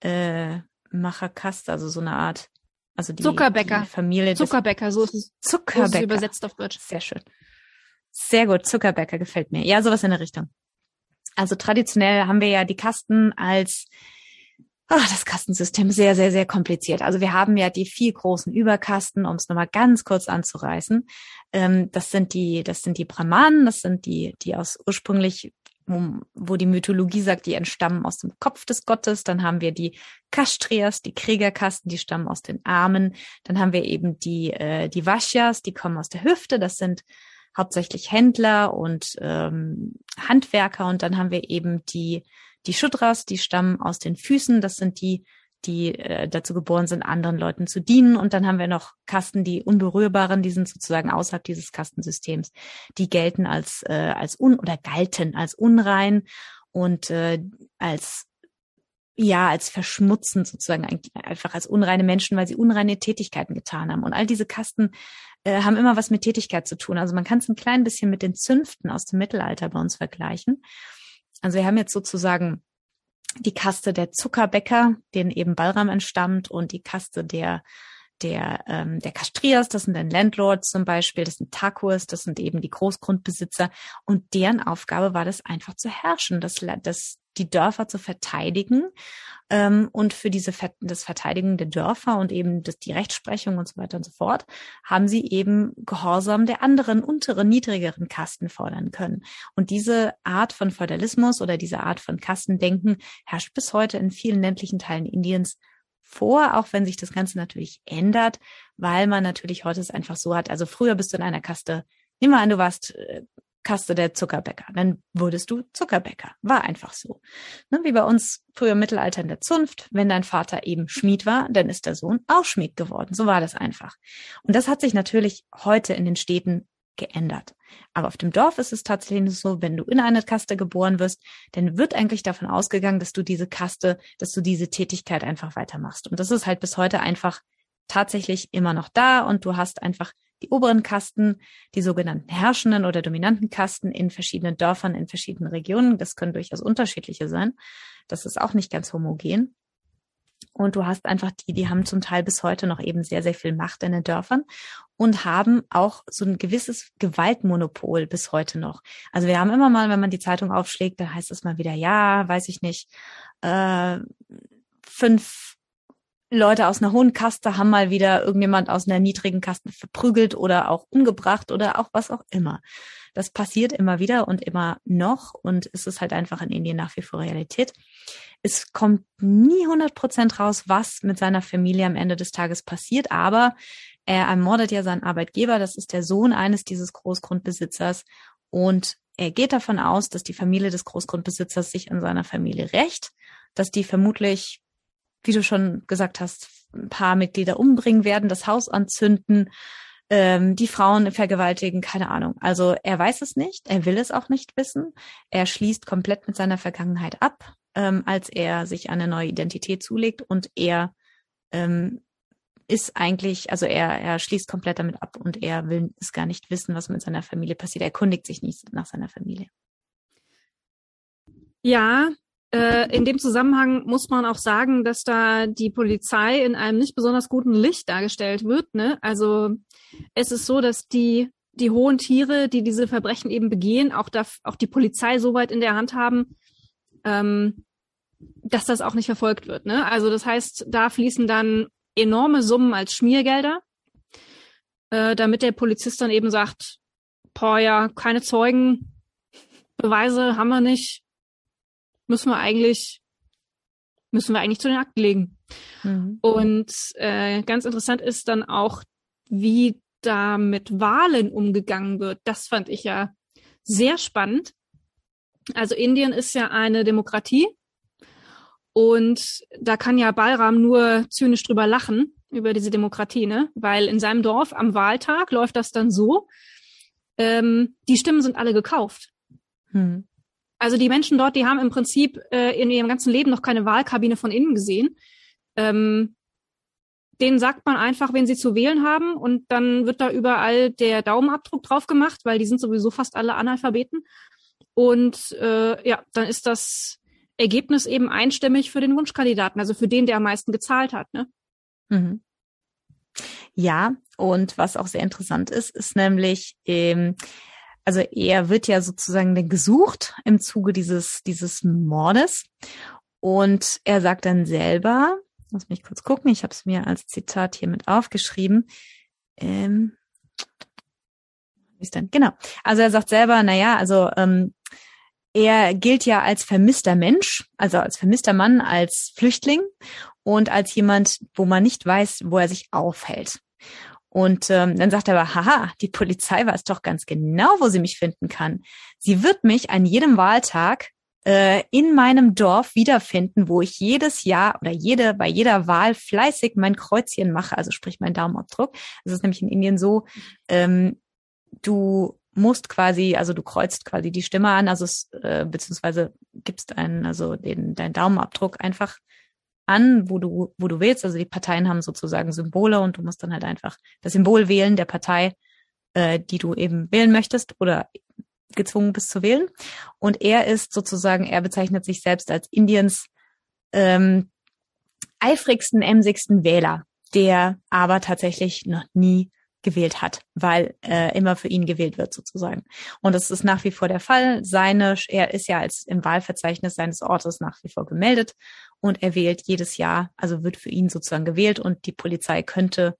A: äh, Macherkaste, also so eine Art, also die,
B: Zuckerbäcker.
A: Die Familie.
B: Zuckerbäcker, so ist es.
A: Zuckerbäcker. So ist es
B: übersetzt auf Deutsch.
A: Sehr schön. Sehr gut, Zuckerbäcker gefällt mir. Ja, sowas in der Richtung. Also traditionell haben wir ja die Kasten als ach, das Kastensystem sehr, sehr, sehr kompliziert. Also wir haben ja die vier großen Überkasten, um es nochmal ganz kurz anzureißen. Ähm, das sind die, das sind die Brahmanen, das sind die, die aus ursprünglich, wo, wo die Mythologie sagt, die entstammen aus dem Kopf des Gottes. Dann haben wir die Kastrias, die Kriegerkasten, die stammen aus den Armen. Dann haben wir eben die, äh, die Vashyas, die kommen aus der Hüfte. Das sind hauptsächlich Händler und ähm, Handwerker und dann haben wir eben die die Shudras, die stammen aus den Füßen, das sind die, die äh, dazu geboren sind, anderen Leuten zu dienen. Und dann haben wir noch Kasten, die unberührbaren, die sind sozusagen außerhalb dieses Kastensystems. Die gelten als äh, als un oder galten als unrein und äh, als ja, als verschmutzend sozusagen einfach als unreine Menschen, weil sie unreine Tätigkeiten getan haben. Und all diese Kasten äh, haben immer was mit Tätigkeit zu tun. Also man kann es ein klein bisschen mit den Zünften aus dem Mittelalter bei uns vergleichen. Also wir haben jetzt sozusagen die Kaste der Zuckerbäcker, denen eben Balram entstammt, und die Kaste der der, ähm, der Kastriers, das sind dann Landlords zum Beispiel, das sind Takus, das sind eben die Großgrundbesitzer. Und deren Aufgabe war das einfach zu herrschen, das, das die Dörfer zu verteidigen ähm, und für diese das Verteidigen der Dörfer und eben das, die Rechtsprechung und so weiter und so fort haben sie eben Gehorsam der anderen unteren niedrigeren Kasten fordern können und diese Art von Feudalismus oder diese Art von Kastendenken herrscht bis heute in vielen ländlichen Teilen Indiens vor, auch wenn sich das Ganze natürlich ändert, weil man natürlich heute es einfach so hat. Also früher bist du in einer Kaste, nimm mal an, du warst äh, Kaste der Zuckerbäcker, dann wurdest du Zuckerbäcker. War einfach so. Ne, wie bei uns früher im Mittelalter in der Zunft, wenn dein Vater eben Schmied war, dann ist der Sohn auch Schmied geworden. So war das einfach. Und das hat sich natürlich heute in den Städten geändert. Aber auf dem Dorf ist es tatsächlich so, wenn du in eine Kaste geboren wirst, dann wird eigentlich davon ausgegangen, dass du diese Kaste, dass du diese Tätigkeit einfach weitermachst. Und das ist halt bis heute einfach tatsächlich immer noch da und du hast einfach die oberen Kasten, die sogenannten herrschenden oder dominanten Kasten in verschiedenen Dörfern, in verschiedenen Regionen. Das können durchaus unterschiedliche sein. Das ist auch nicht ganz homogen. Und du hast einfach die, die haben zum Teil bis heute noch eben sehr, sehr viel Macht in den Dörfern und haben auch so ein gewisses Gewaltmonopol bis heute noch. Also wir haben immer mal, wenn man die Zeitung aufschlägt, dann heißt es mal wieder, ja, weiß ich nicht, äh, fünf Leute aus einer hohen Kaste haben mal wieder irgendjemand aus einer niedrigen Kaste verprügelt oder auch umgebracht oder auch was auch immer. Das passiert immer wieder und immer noch und es ist halt einfach in Indien nach wie vor Realität. Es kommt nie 100 Prozent raus, was mit seiner Familie am Ende des Tages passiert, aber er ermordet ja seinen Arbeitgeber, das ist der Sohn eines dieses Großgrundbesitzers und er geht davon aus, dass die Familie des Großgrundbesitzers sich an seiner Familie rächt, dass die vermutlich, wie du schon gesagt hast, ein paar Mitglieder umbringen werden, das Haus anzünden, ähm, die Frauen vergewaltigen, keine Ahnung. Also er weiß es nicht, er will es auch nicht wissen. Er schließt komplett mit seiner Vergangenheit ab, ähm, als er sich eine neue Identität zulegt und er ähm, ist eigentlich, also er, er schließt komplett damit ab und er will es gar nicht wissen, was mit seiner Familie passiert. Er erkundigt sich nicht nach seiner Familie.
B: Ja, in dem Zusammenhang muss man auch sagen, dass da die Polizei in einem nicht besonders guten Licht dargestellt wird. Ne? Also es ist so, dass die die hohen Tiere, die diese Verbrechen eben begehen, auch da auch die Polizei so weit in der Hand haben, ähm, dass das auch nicht verfolgt wird. Ne? Also das heißt, da fließen dann enorme Summen als Schmiergelder, äh, damit der Polizist dann eben sagt, boah ja, keine Zeugen, Beweise haben wir nicht, müssen wir eigentlich, müssen wir eigentlich zu den Akten legen. Mhm. Und äh, ganz interessant ist dann auch, wie da mit Wahlen umgegangen wird. Das fand ich ja sehr spannend. Also Indien ist ja eine Demokratie und da kann ja Balram nur zynisch drüber lachen, über diese Demokratie, ne? Weil in seinem Dorf am Wahltag läuft das dann so, ähm, die Stimmen sind alle gekauft. Hm. Also die Menschen dort, die haben im Prinzip äh, in ihrem ganzen Leben noch keine Wahlkabine von innen gesehen. Ähm, denen sagt man einfach, wenn sie zu wählen haben und dann wird da überall der Daumenabdruck drauf gemacht, weil die sind sowieso fast alle Analphabeten. Und äh, ja, dann ist das Ergebnis eben einstimmig für den Wunschkandidaten, also für den, der am meisten gezahlt hat. Ne? Mhm.
A: Ja, und was auch sehr interessant ist, ist nämlich, ähm, also er wird ja sozusagen gesucht im Zuge dieses, dieses Mordes. Und er sagt dann selber, lass mich kurz gucken, ich habe es mir als Zitat hier mit aufgeschrieben. Ähm, wie ist denn? Genau. Also er sagt selber, na ja, also ähm, er gilt ja als vermisster Mensch, also als vermisster Mann, als Flüchtling und als jemand, wo man nicht weiß, wo er sich aufhält. Und ähm, dann sagt er aber, haha, die Polizei weiß doch ganz genau, wo sie mich finden kann. Sie wird mich an jedem Wahltag äh, in meinem Dorf wiederfinden, wo ich jedes Jahr oder jede bei jeder Wahl fleißig mein Kreuzchen mache, also sprich mein Daumenabdruck. Es ist nämlich in Indien so, ähm, du musst quasi, also du kreuzt quasi die Stimme an, also äh, beziehungsweise gibst einen, also den, deinen Daumenabdruck einfach an, wo du, wo du willst. Also die Parteien haben sozusagen Symbole und du musst dann halt einfach das Symbol wählen der Partei, äh, die du eben wählen möchtest oder gezwungen bist zu wählen. Und er ist sozusagen, er bezeichnet sich selbst als Indiens ähm, eifrigsten, emsigsten Wähler, der aber tatsächlich noch nie gewählt hat, weil äh, immer für ihn gewählt wird sozusagen. Und das ist nach wie vor der Fall. Seine, er ist ja als im Wahlverzeichnis seines Ortes nach wie vor gemeldet und er wählt jedes Jahr, also wird für ihn sozusagen gewählt und die Polizei könnte,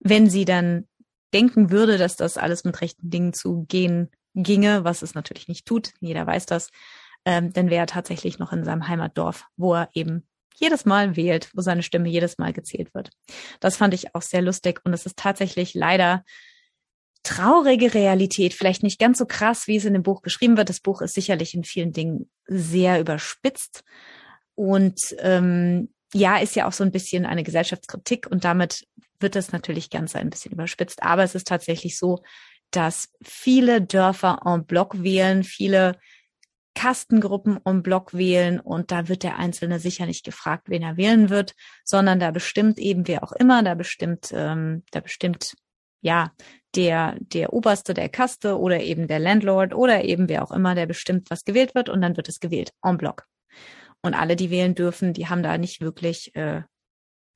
A: wenn sie dann denken würde, dass das alles mit rechten Dingen zu gehen ginge, was es natürlich nicht tut, jeder weiß das, ähm, dann wäre er tatsächlich noch in seinem Heimatdorf, wo er eben jedes Mal wählt, wo seine Stimme jedes Mal gezählt wird. Das fand ich auch sehr lustig und es ist tatsächlich leider traurige Realität, vielleicht nicht ganz so krass, wie es in dem Buch beschrieben wird. Das Buch ist sicherlich in vielen Dingen sehr überspitzt und ähm, ja, ist ja auch so ein bisschen eine Gesellschaftskritik und damit wird das natürlich ganz ein bisschen überspitzt. Aber es ist tatsächlich so, dass viele Dörfer en bloc wählen, viele Kastengruppen en bloc wählen und da wird der Einzelne sicher nicht gefragt, wen er wählen wird, sondern da bestimmt eben wer auch immer, da bestimmt, ähm, da bestimmt ja der der Oberste der Kaste oder eben der Landlord oder eben wer auch immer, der bestimmt, was gewählt wird und dann wird es gewählt en bloc. Und alle, die wählen dürfen, die haben da nicht wirklich, äh,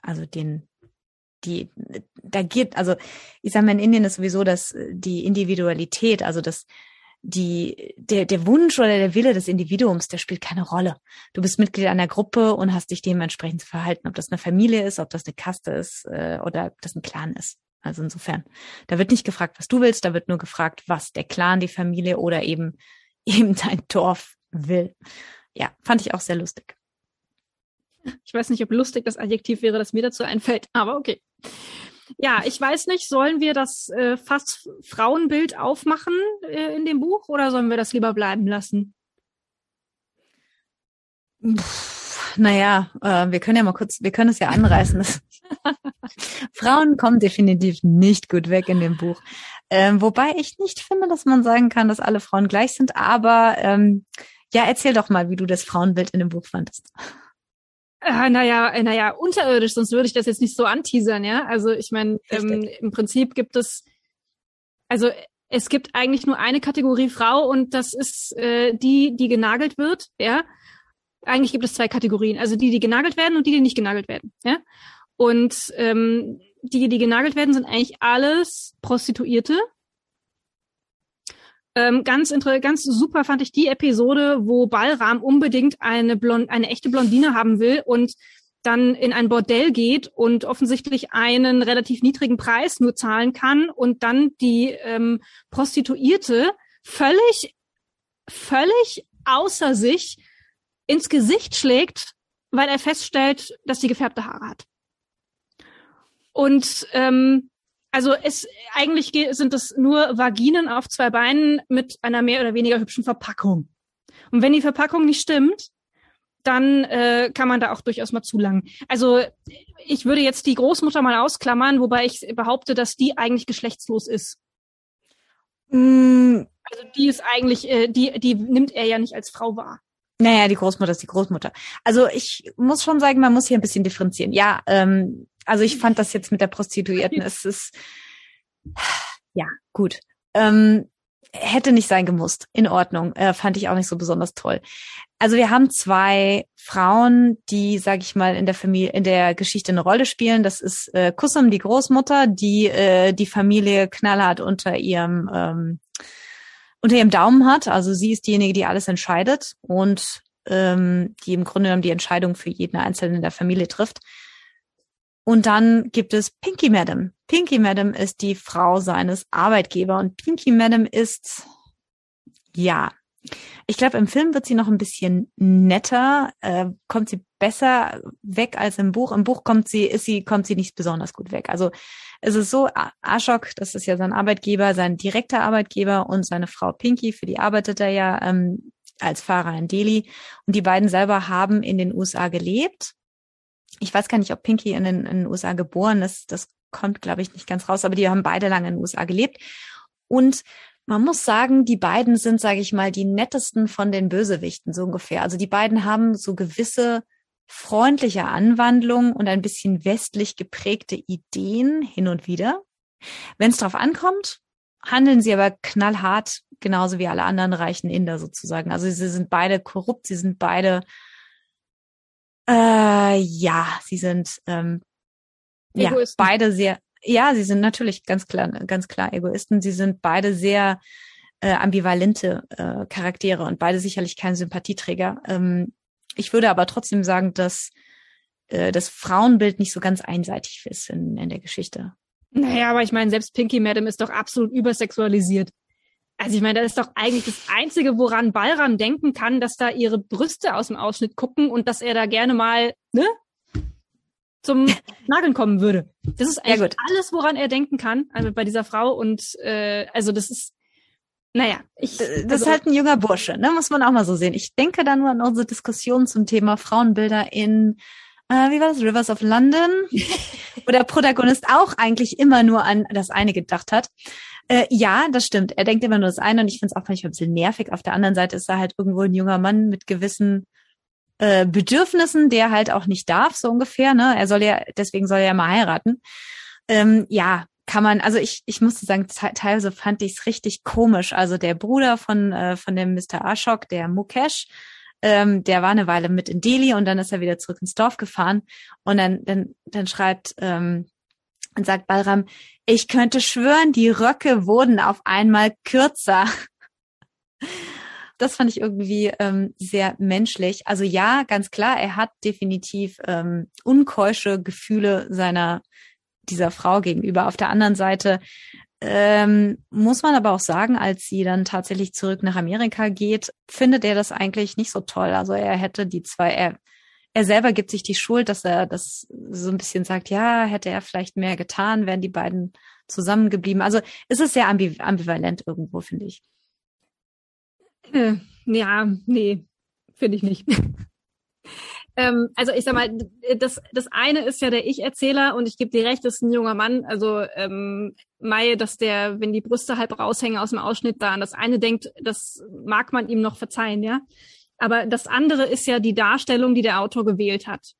A: also den die, da geht, also ich sage mal, in Indien ist sowieso, dass die Individualität, also das die, der, der Wunsch oder der Wille des Individuums, der spielt keine Rolle. Du bist Mitglied einer Gruppe und hast dich dementsprechend zu verhalten, ob das eine Familie ist, ob das eine Kaste ist äh, oder ob das ein Clan ist. Also insofern, da wird nicht gefragt, was du willst, da wird nur gefragt, was der Clan, die Familie oder eben eben dein Dorf will. Ja, fand ich auch sehr lustig.
B: Ich weiß nicht, ob lustig das Adjektiv wäre, das mir dazu einfällt, aber okay. Ja, ich weiß nicht, sollen wir das äh, fast Frauenbild aufmachen äh, in dem Buch oder sollen wir das lieber bleiben lassen?
A: Puh, naja, äh, wir können ja mal kurz, wir können es ja anreißen. Frauen kommen definitiv nicht gut weg in dem Buch. Ähm, wobei ich nicht finde, dass man sagen kann, dass alle Frauen gleich sind. Aber ähm, ja, erzähl doch mal, wie du das Frauenbild in dem Buch fandest.
B: Äh, naja, äh, naja, unterirdisch, sonst würde ich das jetzt nicht so anteasern, ja. Also ich meine, ähm, im Prinzip gibt es, also es gibt eigentlich nur eine Kategorie Frau und das ist äh, die, die genagelt wird, ja. Eigentlich gibt es zwei Kategorien, also die, die genagelt werden und die, die nicht genagelt werden, ja. Und ähm, die, die genagelt werden, sind eigentlich alles Prostituierte, ähm, ganz, ganz super fand ich die Episode, wo Ballram unbedingt eine, Blond eine echte Blondine haben will und dann in ein Bordell geht und offensichtlich einen relativ niedrigen Preis nur zahlen kann und dann die ähm, Prostituierte völlig, völlig außer sich ins Gesicht schlägt, weil er feststellt, dass sie gefärbte Haare hat. Und ähm, also es eigentlich sind es nur Vaginen auf zwei Beinen mit einer mehr oder weniger hübschen Verpackung. Und wenn die Verpackung nicht stimmt, dann äh, kann man da auch durchaus mal zulangen. Also ich würde jetzt die Großmutter mal ausklammern, wobei ich behaupte, dass die eigentlich geschlechtslos ist. Mm. Also die ist eigentlich, äh, die, die nimmt er ja nicht als Frau wahr.
A: Naja, die Großmutter ist die Großmutter. Also ich muss schon sagen, man muss hier ein bisschen differenzieren. Ja, ähm, also ich fand das jetzt mit der Prostituierten, es ist ja gut. Ähm, hätte nicht sein gemusst. In Ordnung. Äh, fand ich auch nicht so besonders toll. Also wir haben zwei Frauen, die, sag ich mal, in der Familie, in der Geschichte eine Rolle spielen. Das ist äh, Kusum, die Großmutter, die äh, die Familie knallhart unter ihrem ähm, unter ihrem Daumen hat. Also sie ist diejenige, die alles entscheidet und ähm, die im Grunde genommen die Entscheidung für jeden Einzelnen in der Familie trifft. Und dann gibt es Pinky Madam. Pinky Madam ist die Frau seines Arbeitgebers und Pinky Madam ist, ja, ich glaube, im Film wird sie noch ein bisschen netter, äh, kommt sie besser weg als im Buch. Im Buch kommt sie, ist sie, kommt sie nicht besonders gut weg. Also es ist so, Ashok, das ist ja sein Arbeitgeber, sein direkter Arbeitgeber und seine Frau Pinky, für die arbeitet er ja ähm, als Fahrer in Delhi. Und die beiden selber haben in den USA gelebt ich weiß gar nicht, ob Pinky in den, in den USA geboren ist. Das kommt, glaube ich, nicht ganz raus, aber die haben beide lange in den USA gelebt. Und man muss sagen, die beiden sind, sage ich mal, die nettesten von den Bösewichten, so ungefähr. Also die beiden haben so gewisse freundliche Anwandlungen und ein bisschen westlich geprägte Ideen hin und wieder. Wenn es darauf ankommt, handeln sie aber knallhart, genauso wie alle anderen reichen Inder sozusagen. Also sie sind beide korrupt, sie sind beide äh, ja, sie sind ähm, ja beide sehr. Ja, sie sind natürlich ganz klar, ganz klar Egoisten. Sie sind beide sehr äh, ambivalente äh, Charaktere und beide sicherlich kein Sympathieträger. Ähm, ich würde aber trotzdem sagen, dass äh, das Frauenbild nicht so ganz einseitig ist in, in der Geschichte.
B: Naja, aber ich meine, selbst Pinky Madam ist doch absolut übersexualisiert. Also ich meine, das ist doch eigentlich das Einzige, woran Balram denken kann, dass da ihre Brüste aus dem Ausschnitt gucken und dass er da gerne mal ne, zum Nageln kommen würde. Das ist eigentlich ja, alles, woran er denken kann also bei dieser Frau. Und äh, also das ist, naja, ich.
A: Das also, ist halt ein junger Bursche, ne? Muss man auch mal so sehen. Ich denke da nur an unsere Diskussion zum Thema Frauenbilder in äh, wie war das, Rivers of London, wo der Protagonist auch eigentlich immer nur an das eine gedacht hat. Äh, ja, das stimmt. Er denkt immer nur das eine und ich finde es auch manchmal ein bisschen nervig. Auf der anderen Seite ist er halt irgendwo ein junger Mann mit gewissen äh, Bedürfnissen, der halt auch nicht darf, so ungefähr. Ne? Er soll ja, deswegen soll er ja mal heiraten. Ähm, ja, kann man, also ich, ich musste sagen, teilweise fand ich es richtig komisch. Also der Bruder von, äh, von dem Mr. Ashok, der Mukesh, ähm, der war eine Weile mit in Delhi und dann ist er wieder zurück ins Dorf gefahren und dann, dann, dann schreibt ähm, und sagt Balram, ich könnte schwören, die Röcke wurden auf einmal kürzer. das fand ich irgendwie ähm, sehr menschlich. Also ja, ganz klar, er hat definitiv ähm, unkeusche Gefühle seiner dieser Frau gegenüber. Auf der anderen Seite ähm, muss man aber auch sagen, als sie dann tatsächlich zurück nach Amerika geht, findet er das eigentlich nicht so toll. Also er hätte die zwei, er, er selber gibt sich die Schuld, dass er das so ein bisschen sagt, ja, hätte er vielleicht mehr getan, wären die beiden zusammengeblieben. Also es ist sehr ambivalent irgendwo, finde ich.
B: Äh, ja, nee, finde ich nicht. ähm, also ich sag mal, das, das eine ist ja der Ich-Erzähler und ich gebe dir recht, das ist ein junger Mann. Also ähm, Mai, dass der, wenn die Brüste halb raushängen aus dem Ausschnitt da an das eine denkt, das mag man ihm noch verzeihen, ja. Aber das andere ist ja die Darstellung, die der Autor gewählt hat.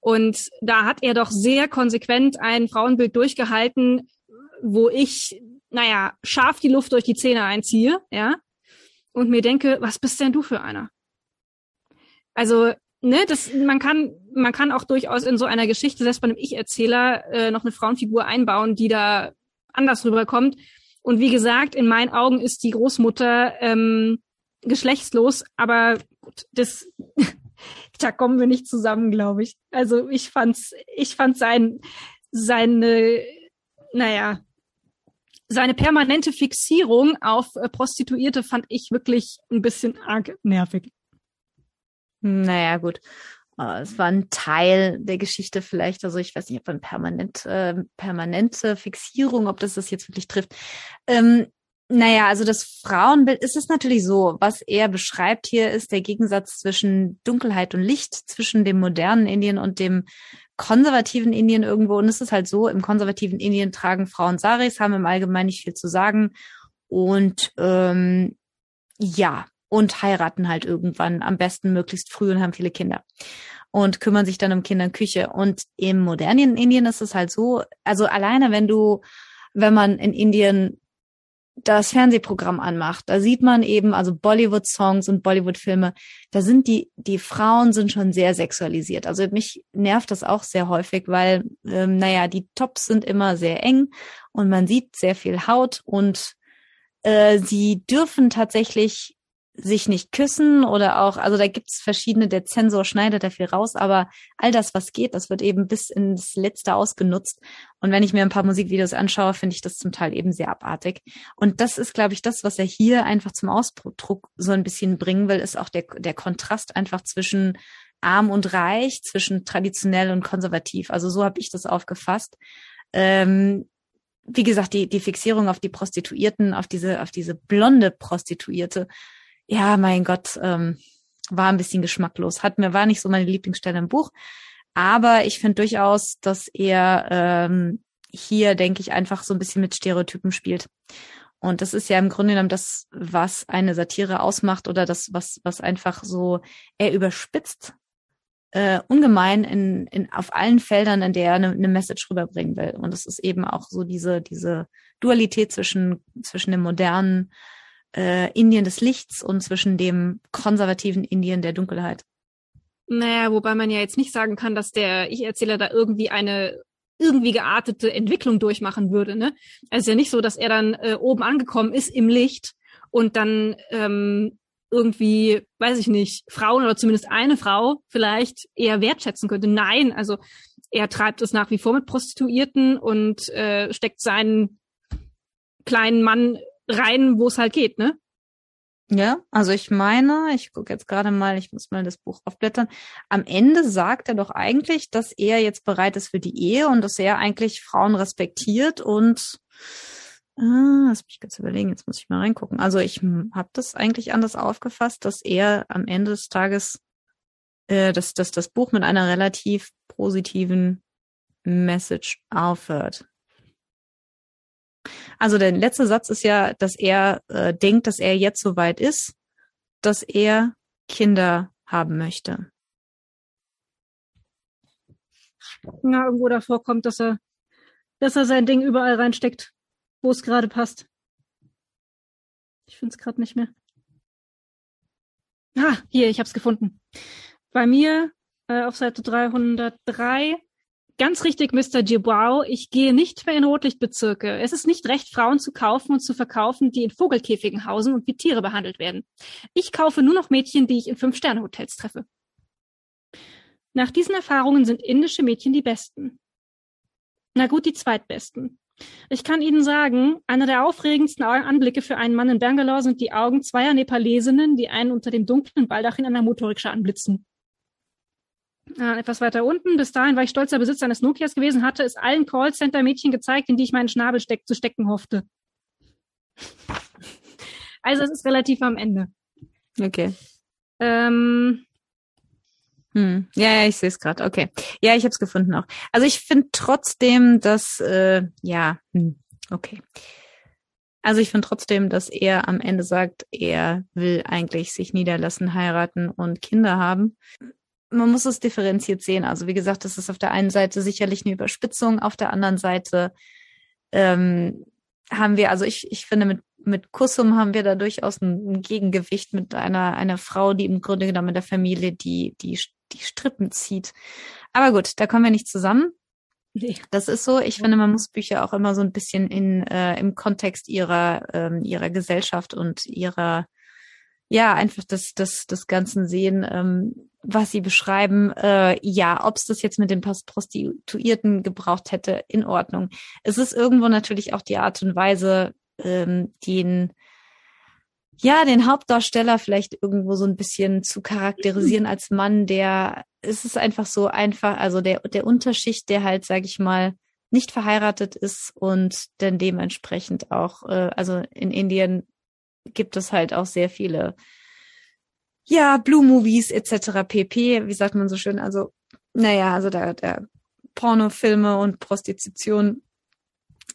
B: Und da hat er doch sehr konsequent ein Frauenbild durchgehalten, wo ich, naja, scharf die Luft durch die Zähne einziehe, ja, und mir denke, was bist denn du für einer? Also, ne, das, man kann, man kann auch durchaus in so einer Geschichte, selbst bei einem Ich-Erzähler, äh, noch eine Frauenfigur einbauen, die da anders rüberkommt. Und wie gesagt, in meinen Augen ist die Großmutter ähm, geschlechtslos, aber gut, das, da kommen wir nicht zusammen, glaube ich. Also ich fand's, ich fand sein, seine, naja, seine permanente Fixierung auf äh, Prostituierte fand ich wirklich ein bisschen arg nervig.
A: Naja, gut. Äh, es war ein Teil der Geschichte vielleicht. Also ich weiß nicht, ob man permanent, äh, permanente Fixierung, ob das das jetzt wirklich trifft. Ähm, naja, also das Frauenbild ist es natürlich so. Was er beschreibt hier ist der Gegensatz zwischen Dunkelheit und Licht, zwischen dem modernen Indien und dem konservativen Indien irgendwo. Und es ist halt so, im konservativen Indien tragen Frauen Saris, haben im Allgemeinen nicht viel zu sagen. Und ähm, ja, und heiraten halt irgendwann am besten möglichst früh und haben viele Kinder und kümmern sich dann um Kinderküche. Und im modernen Indien ist es halt so, also alleine wenn du, wenn man in Indien das Fernsehprogramm anmacht, da sieht man eben also Bollywood-Songs und Bollywood-Filme, da sind die die Frauen sind schon sehr sexualisiert. Also mich nervt das auch sehr häufig, weil ähm, naja die Tops sind immer sehr eng und man sieht sehr viel Haut und äh, sie dürfen tatsächlich sich nicht küssen oder auch, also da gibt's verschiedene, der Zensor schneidet da viel raus, aber all das, was geht, das wird eben bis ins Letzte ausgenutzt. Und wenn ich mir ein paar Musikvideos anschaue, finde ich das zum Teil eben sehr abartig. Und das ist, glaube ich, das, was er hier einfach zum Ausdruck so ein bisschen bringen will, ist auch der, der Kontrast einfach zwischen arm und reich, zwischen traditionell und konservativ. Also so habe ich das aufgefasst. Ähm, wie gesagt, die, die Fixierung auf die Prostituierten, auf diese, auf diese blonde Prostituierte, ja, mein Gott, ähm, war ein bisschen geschmacklos. Hat mir, war nicht so meine Lieblingsstelle im Buch. Aber ich finde durchaus, dass er ähm, hier, denke ich, einfach so ein bisschen mit Stereotypen spielt. Und das ist ja im Grunde genommen das, was eine Satire ausmacht oder das, was, was einfach so, er überspitzt äh, ungemein in, in, auf allen Feldern, in der er eine, eine Message rüberbringen will. Und das ist eben auch so diese, diese Dualität zwischen, zwischen dem modernen äh, Indien des Lichts und zwischen dem konservativen Indien der Dunkelheit.
B: Naja, wobei man ja jetzt nicht sagen kann, dass der Ich-Erzähler da irgendwie eine irgendwie geartete Entwicklung durchmachen würde. Ne? Es ist ja nicht so, dass er dann äh, oben angekommen ist im Licht und dann ähm, irgendwie, weiß ich nicht, Frauen oder zumindest eine Frau vielleicht eher wertschätzen könnte. Nein, also er treibt es nach wie vor mit Prostituierten und äh, steckt seinen kleinen Mann rein, wo es halt geht, ne?
A: Ja, also ich meine, ich gucke jetzt gerade mal, ich muss mal das Buch aufblättern. Am Ende sagt er doch eigentlich, dass er jetzt bereit ist für die Ehe und dass er eigentlich Frauen respektiert und ah, lass mich ganz überlegen, jetzt muss ich mal reingucken. Also ich habe das eigentlich anders aufgefasst, dass er am Ende des Tages äh, dass, dass das Buch mit einer relativ positiven Message aufhört. Also der letzte Satz ist ja, dass er äh, denkt, dass er jetzt so weit ist, dass er Kinder haben möchte.
B: Ja, irgendwo davor kommt, dass er, dass er sein Ding überall reinsteckt, wo es gerade passt. Ich finde es gerade nicht mehr. Ah, hier, ich habe es gefunden. Bei mir äh, auf Seite 303 ganz richtig, Mr. Gibau, ich gehe nicht mehr in Rotlichtbezirke. Es ist nicht recht, Frauen zu kaufen und zu verkaufen, die in Vogelkäfigen hausen und wie Tiere behandelt werden. Ich kaufe nur noch Mädchen, die ich in Fünf-Sterne-Hotels treffe. Nach diesen Erfahrungen sind indische Mädchen die besten. Na gut, die zweitbesten. Ich kann Ihnen sagen, einer der aufregendsten Anblicke für einen Mann in Bangalore sind die Augen zweier Nepalesinnen, die einen unter dem dunklen Baldach in einer Motorrikscha anblitzen. Äh, etwas weiter unten, bis dahin war ich stolzer Besitzer eines Nokias gewesen, hatte es allen Callcenter-Mädchen gezeigt, in die ich meinen Schnabel steck zu stecken hoffte. also es ist relativ am Ende.
A: Okay.
B: Ähm,
A: hm. Ja, ja, ich sehe es gerade. Okay. Ja, ich habe es gefunden auch. Also ich finde trotzdem, dass, äh, ja, hm, okay. Also ich finde trotzdem, dass er am Ende sagt, er will eigentlich sich niederlassen, heiraten und Kinder haben man muss es differenziert sehen. Also wie gesagt, das ist auf der einen Seite sicherlich eine Überspitzung, auf der anderen Seite ähm, haben wir, also ich, ich finde, mit, mit Kussum haben wir da durchaus ein, ein Gegengewicht mit einer, einer Frau, die im Grunde genommen in der Familie die, die, die Strippen zieht. Aber gut, da kommen wir nicht zusammen. Nee. Das ist so. Ich finde, man muss Bücher auch immer so ein bisschen in äh, im Kontext ihrer ähm, ihrer Gesellschaft und ihrer ja einfach das das das Ganzen sehen. Ähm, was Sie beschreiben, äh, ja, ob es das jetzt mit den Prostituierten gebraucht hätte, in Ordnung. Es ist irgendwo natürlich auch die Art und Weise, ähm, den ja, den Hauptdarsteller vielleicht irgendwo so ein bisschen zu charakterisieren als Mann, der es ist einfach so einfach, also der der Unterschicht, der halt, sag ich mal, nicht verheiratet ist und dann dementsprechend auch, äh, also in Indien gibt es halt auch sehr viele ja, Blue Movies etc. pp, wie sagt man so schön, also naja, also der, der Pornofilme und Prostitution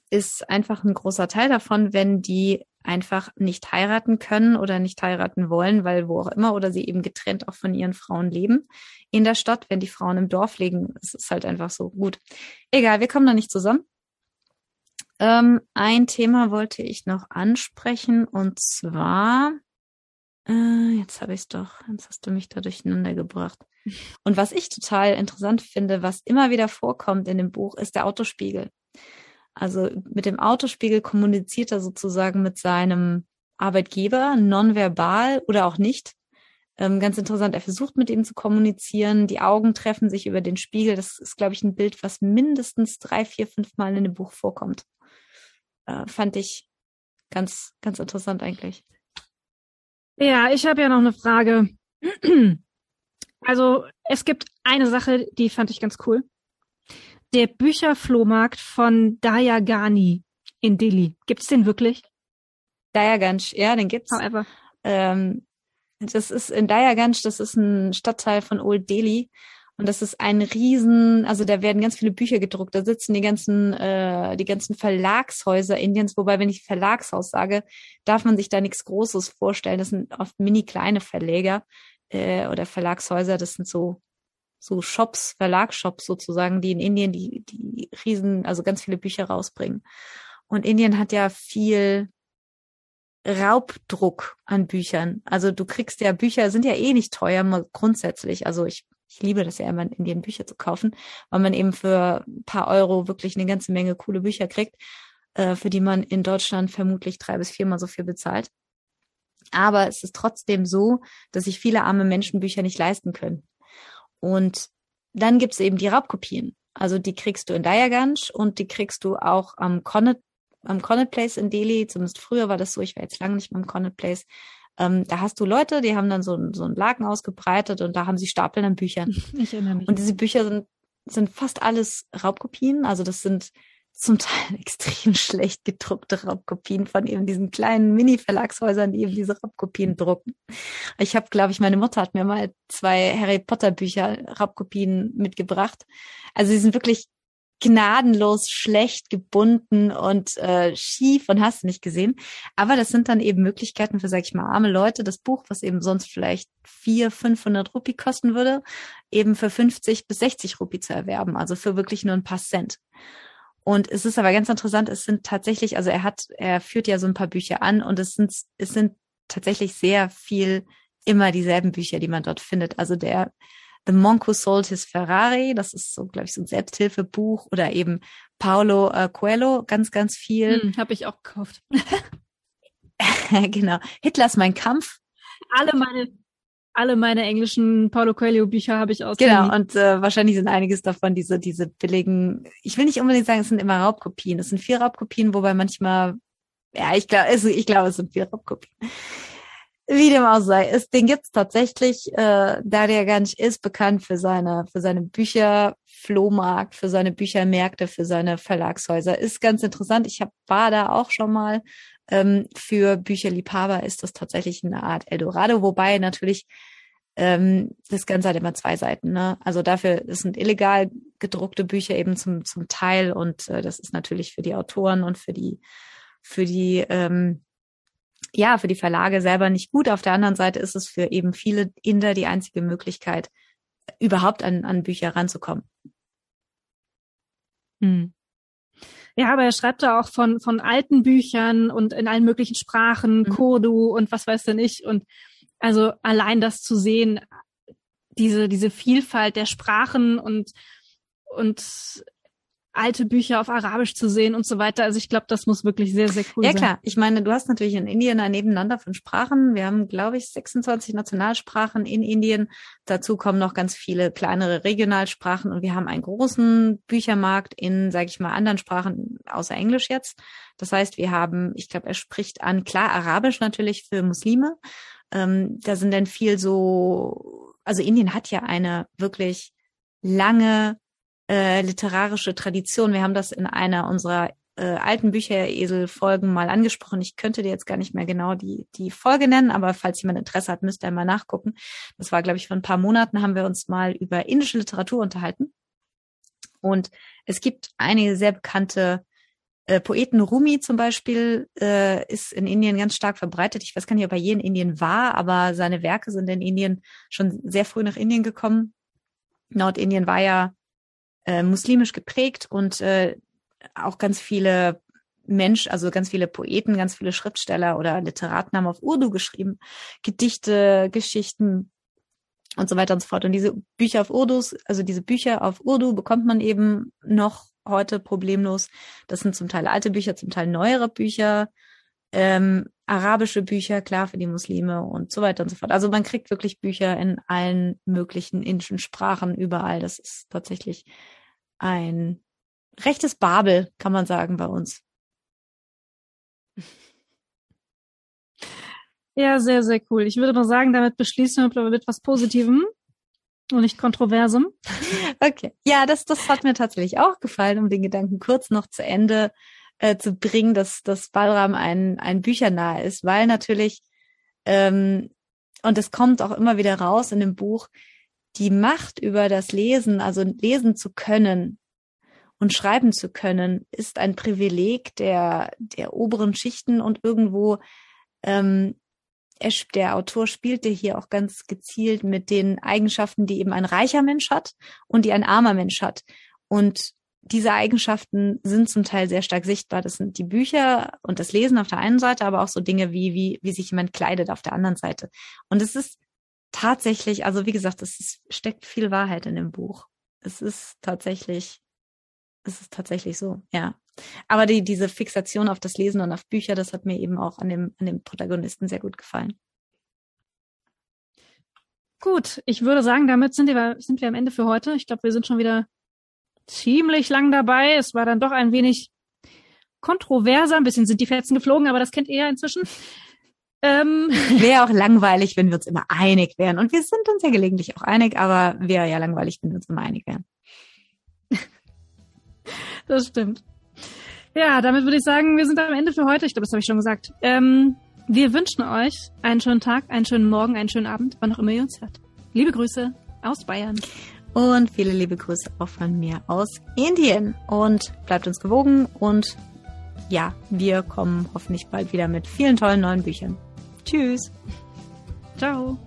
A: ist einfach ein großer Teil davon, wenn die einfach nicht heiraten können oder nicht heiraten wollen, weil wo auch immer, oder sie eben getrennt auch von ihren Frauen leben in der Stadt, wenn die Frauen im Dorf leben, es ist halt einfach so gut. Egal, wir kommen da nicht zusammen. Ähm, ein Thema wollte ich noch ansprechen und zwar äh, jetzt habe ich es doch. Jetzt hast du mich da durcheinander gebracht. Und was ich total interessant finde, was immer wieder vorkommt in dem Buch, ist der Autospiegel. Also mit dem Autospiegel kommuniziert er sozusagen mit seinem Arbeitgeber nonverbal oder auch nicht. Ähm, ganz interessant, er versucht mit ihm zu kommunizieren. Die Augen treffen sich über den Spiegel. Das ist, glaube ich, ein Bild, was mindestens drei, vier, fünf Mal in dem Buch vorkommt. Äh, fand ich ganz, ganz interessant eigentlich.
B: Ja, ich habe ja noch eine Frage. Also es gibt eine Sache, die fand ich ganz cool. Der Bücherflohmarkt von Dayagani in Delhi. Gibt es den wirklich?
A: Dayaganj, ja, den gibt's. However. Ähm, das ist in Dayaganj, das ist ein Stadtteil von Old Delhi. Und das ist ein Riesen, also da werden ganz viele Bücher gedruckt. Da sitzen die ganzen, äh, die ganzen Verlagshäuser Indiens. Wobei, wenn ich Verlagshaus sage, darf man sich da nichts Großes vorstellen. Das sind oft mini kleine Verleger äh, oder Verlagshäuser. Das sind so so Shops, Verlagsshops sozusagen, die in Indien die die Riesen, also ganz viele Bücher rausbringen. Und Indien hat ja viel Raubdruck an Büchern. Also du kriegst ja Bücher sind ja eh nicht teuer grundsätzlich. Also ich ich liebe das ja immer, in Indien Bücher zu kaufen, weil man eben für ein paar Euro wirklich eine ganze Menge coole Bücher kriegt, äh, für die man in Deutschland vermutlich drei bis viermal so viel bezahlt. Aber es ist trotzdem so, dass sich viele arme Menschen Bücher nicht leisten können. Und dann gibt es eben die Raubkopien. Also die kriegst du in Diaganj und die kriegst du auch am Connaught, am Connaught Place in Delhi. Zumindest früher war das so. Ich war jetzt lange nicht mehr am Connaught Place. Ähm, da hast du Leute, die haben dann so, so einen Laken ausgebreitet und da haben sie Stapeln an Büchern. Ich erinnere mich. Und diese Bücher sind, sind fast alles Raubkopien. Also das sind zum Teil extrem schlecht gedruckte Raubkopien von eben diesen kleinen Mini-Verlagshäusern, die eben diese Raubkopien drucken. Ich habe, glaube ich, meine Mutter hat mir mal zwei Harry Potter Bücher Raubkopien mitgebracht. Also sie sind wirklich gnadenlos schlecht gebunden und äh, schief und hast nicht gesehen. Aber das sind dann eben Möglichkeiten für, sag ich mal, arme Leute, das Buch, was eben sonst vielleicht vier, 500 Rupie kosten würde, eben für 50 bis 60 Rupie zu erwerben. Also für wirklich nur ein paar Cent. Und es ist aber ganz interessant, es sind tatsächlich, also er hat, er führt ja so ein paar Bücher an und es sind, es sind tatsächlich sehr viel immer dieselben Bücher, die man dort findet. Also der The Monk Who Sold His Ferrari. Das ist so, glaube ich, so ein Selbsthilfebuch oder eben Paulo äh, Coelho, ganz, ganz viel.
B: Hm, Habe ich auch gekauft.
A: genau. Hitlers Mein Kampf.
B: Alle meine alle meine englischen Paulo Coelho Bücher habe ich aus.
A: Genau, und äh, wahrscheinlich sind einiges davon diese, diese billigen, ich will nicht unbedingt sagen, es sind immer Raubkopien. Es sind vier Raubkopien, wobei manchmal, ja, ich glaube, also ich glaube, es sind vier Raubkopien. Wie dem auch sei, es, den gibt's tatsächlich, äh, da der gar nicht ist, bekannt für seine, für seine Bücher, Flohmarkt, für seine Büchermärkte, für seine Verlagshäuser. Ist ganz interessant. Ich hab, war da auch schon mal ähm, für Bücherliebhaber ist das tatsächlich eine Art Eldorado, wobei natürlich ähm, das Ganze hat immer zwei Seiten. Ne? Also dafür es sind illegal gedruckte Bücher eben zum zum Teil und äh, das ist natürlich für die Autoren und für die für die ähm, ja für die Verlage selber nicht gut. Auf der anderen Seite ist es für eben viele Inder die einzige Möglichkeit überhaupt an an Bücher ranzukommen.
B: Hm. Ja, aber er schreibt da auch von, von alten Büchern und in allen möglichen Sprachen, mhm. Kodu und was weiß denn ich. Und also allein das zu sehen, diese, diese Vielfalt der Sprachen und, und alte Bücher auf Arabisch zu sehen und so weiter. Also ich glaube, das muss wirklich sehr, sehr cool
A: ja,
B: sein.
A: Ja klar, ich meine, du hast natürlich in Indien ein Nebeneinander von Sprachen. Wir haben, glaube ich, 26 Nationalsprachen in Indien. Dazu kommen noch ganz viele kleinere Regionalsprachen und wir haben einen großen Büchermarkt in, sage ich mal, anderen Sprachen außer Englisch jetzt. Das heißt, wir haben, ich glaube, er spricht an, klar, Arabisch natürlich für Muslime. Ähm, da sind dann viel so, also Indien hat ja eine wirklich lange äh, literarische Tradition. Wir haben das in einer unserer äh, alten Bücheresel-Folgen mal angesprochen. Ich könnte dir jetzt gar nicht mehr genau die, die Folge nennen, aber falls jemand Interesse hat, müsste er mal nachgucken. Das war, glaube ich, vor ein paar Monaten haben wir uns mal über indische Literatur unterhalten. Und es gibt einige sehr bekannte äh, Poeten. Rumi zum Beispiel äh, ist in Indien ganz stark verbreitet. Ich weiß gar nicht, ob er je in Indien war, aber seine Werke sind in Indien schon sehr früh nach Indien gekommen. Nordindien war ja äh, muslimisch geprägt und äh, auch ganz viele Mensch, also ganz viele Poeten, ganz viele Schriftsteller oder Literaten haben auf Urdu geschrieben, Gedichte, Geschichten und so weiter und so fort. Und diese Bücher auf Urdu, also diese Bücher auf Urdu bekommt man eben noch heute problemlos. Das sind zum Teil alte Bücher, zum Teil neuere Bücher, ähm, arabische Bücher, klar für die Muslime und so weiter und so fort. Also man kriegt wirklich Bücher in allen möglichen indischen Sprachen überall. Das ist tatsächlich ein rechtes Babel, kann man sagen, bei uns.
B: Ja, sehr, sehr cool. Ich würde mal sagen, damit beschließen wir mit etwas Positivem und nicht Kontroversem.
A: Okay. Ja, das, das hat mir tatsächlich auch gefallen, um den Gedanken kurz noch zu Ende äh, zu bringen, dass, dass Ballram ein, ein Büchernah ist, weil natürlich, ähm, und es kommt auch immer wieder raus in dem Buch, die Macht über das Lesen, also lesen zu können und schreiben zu können, ist ein Privileg der, der oberen Schichten und irgendwo ähm, er, der Autor spielte hier auch ganz gezielt mit den Eigenschaften, die eben ein reicher Mensch hat und die ein armer Mensch hat. Und diese Eigenschaften sind zum Teil sehr stark sichtbar. Das sind die Bücher und das Lesen auf der einen Seite, aber auch so Dinge wie, wie, wie sich jemand kleidet auf der anderen Seite. Und es ist tatsächlich, also wie gesagt, es ist, steckt viel Wahrheit in dem Buch. Es ist tatsächlich, es ist tatsächlich so, ja. Aber die, diese Fixation auf das Lesen und auf Bücher, das hat mir eben auch an dem, an dem Protagonisten sehr gut gefallen.
B: Gut, ich würde sagen, damit sind wir, sind wir am Ende für heute. Ich glaube, wir sind schon wieder ziemlich lang dabei. Es war dann doch ein wenig kontroverser. Ein bisschen sind die Fetzen geflogen, aber das kennt ihr ja inzwischen.
A: Ähm. Wäre auch langweilig, wenn wir uns immer einig wären. Und wir sind uns ja gelegentlich auch einig, aber wäre ja langweilig, wenn wir uns immer einig wären.
B: Das stimmt. Ja, damit würde ich sagen, wir sind am Ende für heute. Ich glaube, das habe ich schon gesagt. Ähm, wir wünschen euch einen schönen Tag, einen schönen Morgen, einen schönen Abend, wann auch immer ihr uns hört. Liebe Grüße aus Bayern.
A: Und viele liebe Grüße auch von mir aus Indien. Und bleibt uns gewogen und ja, wir kommen hoffentlich bald wieder mit vielen tollen neuen Büchern. Tschüss.
B: Ciao.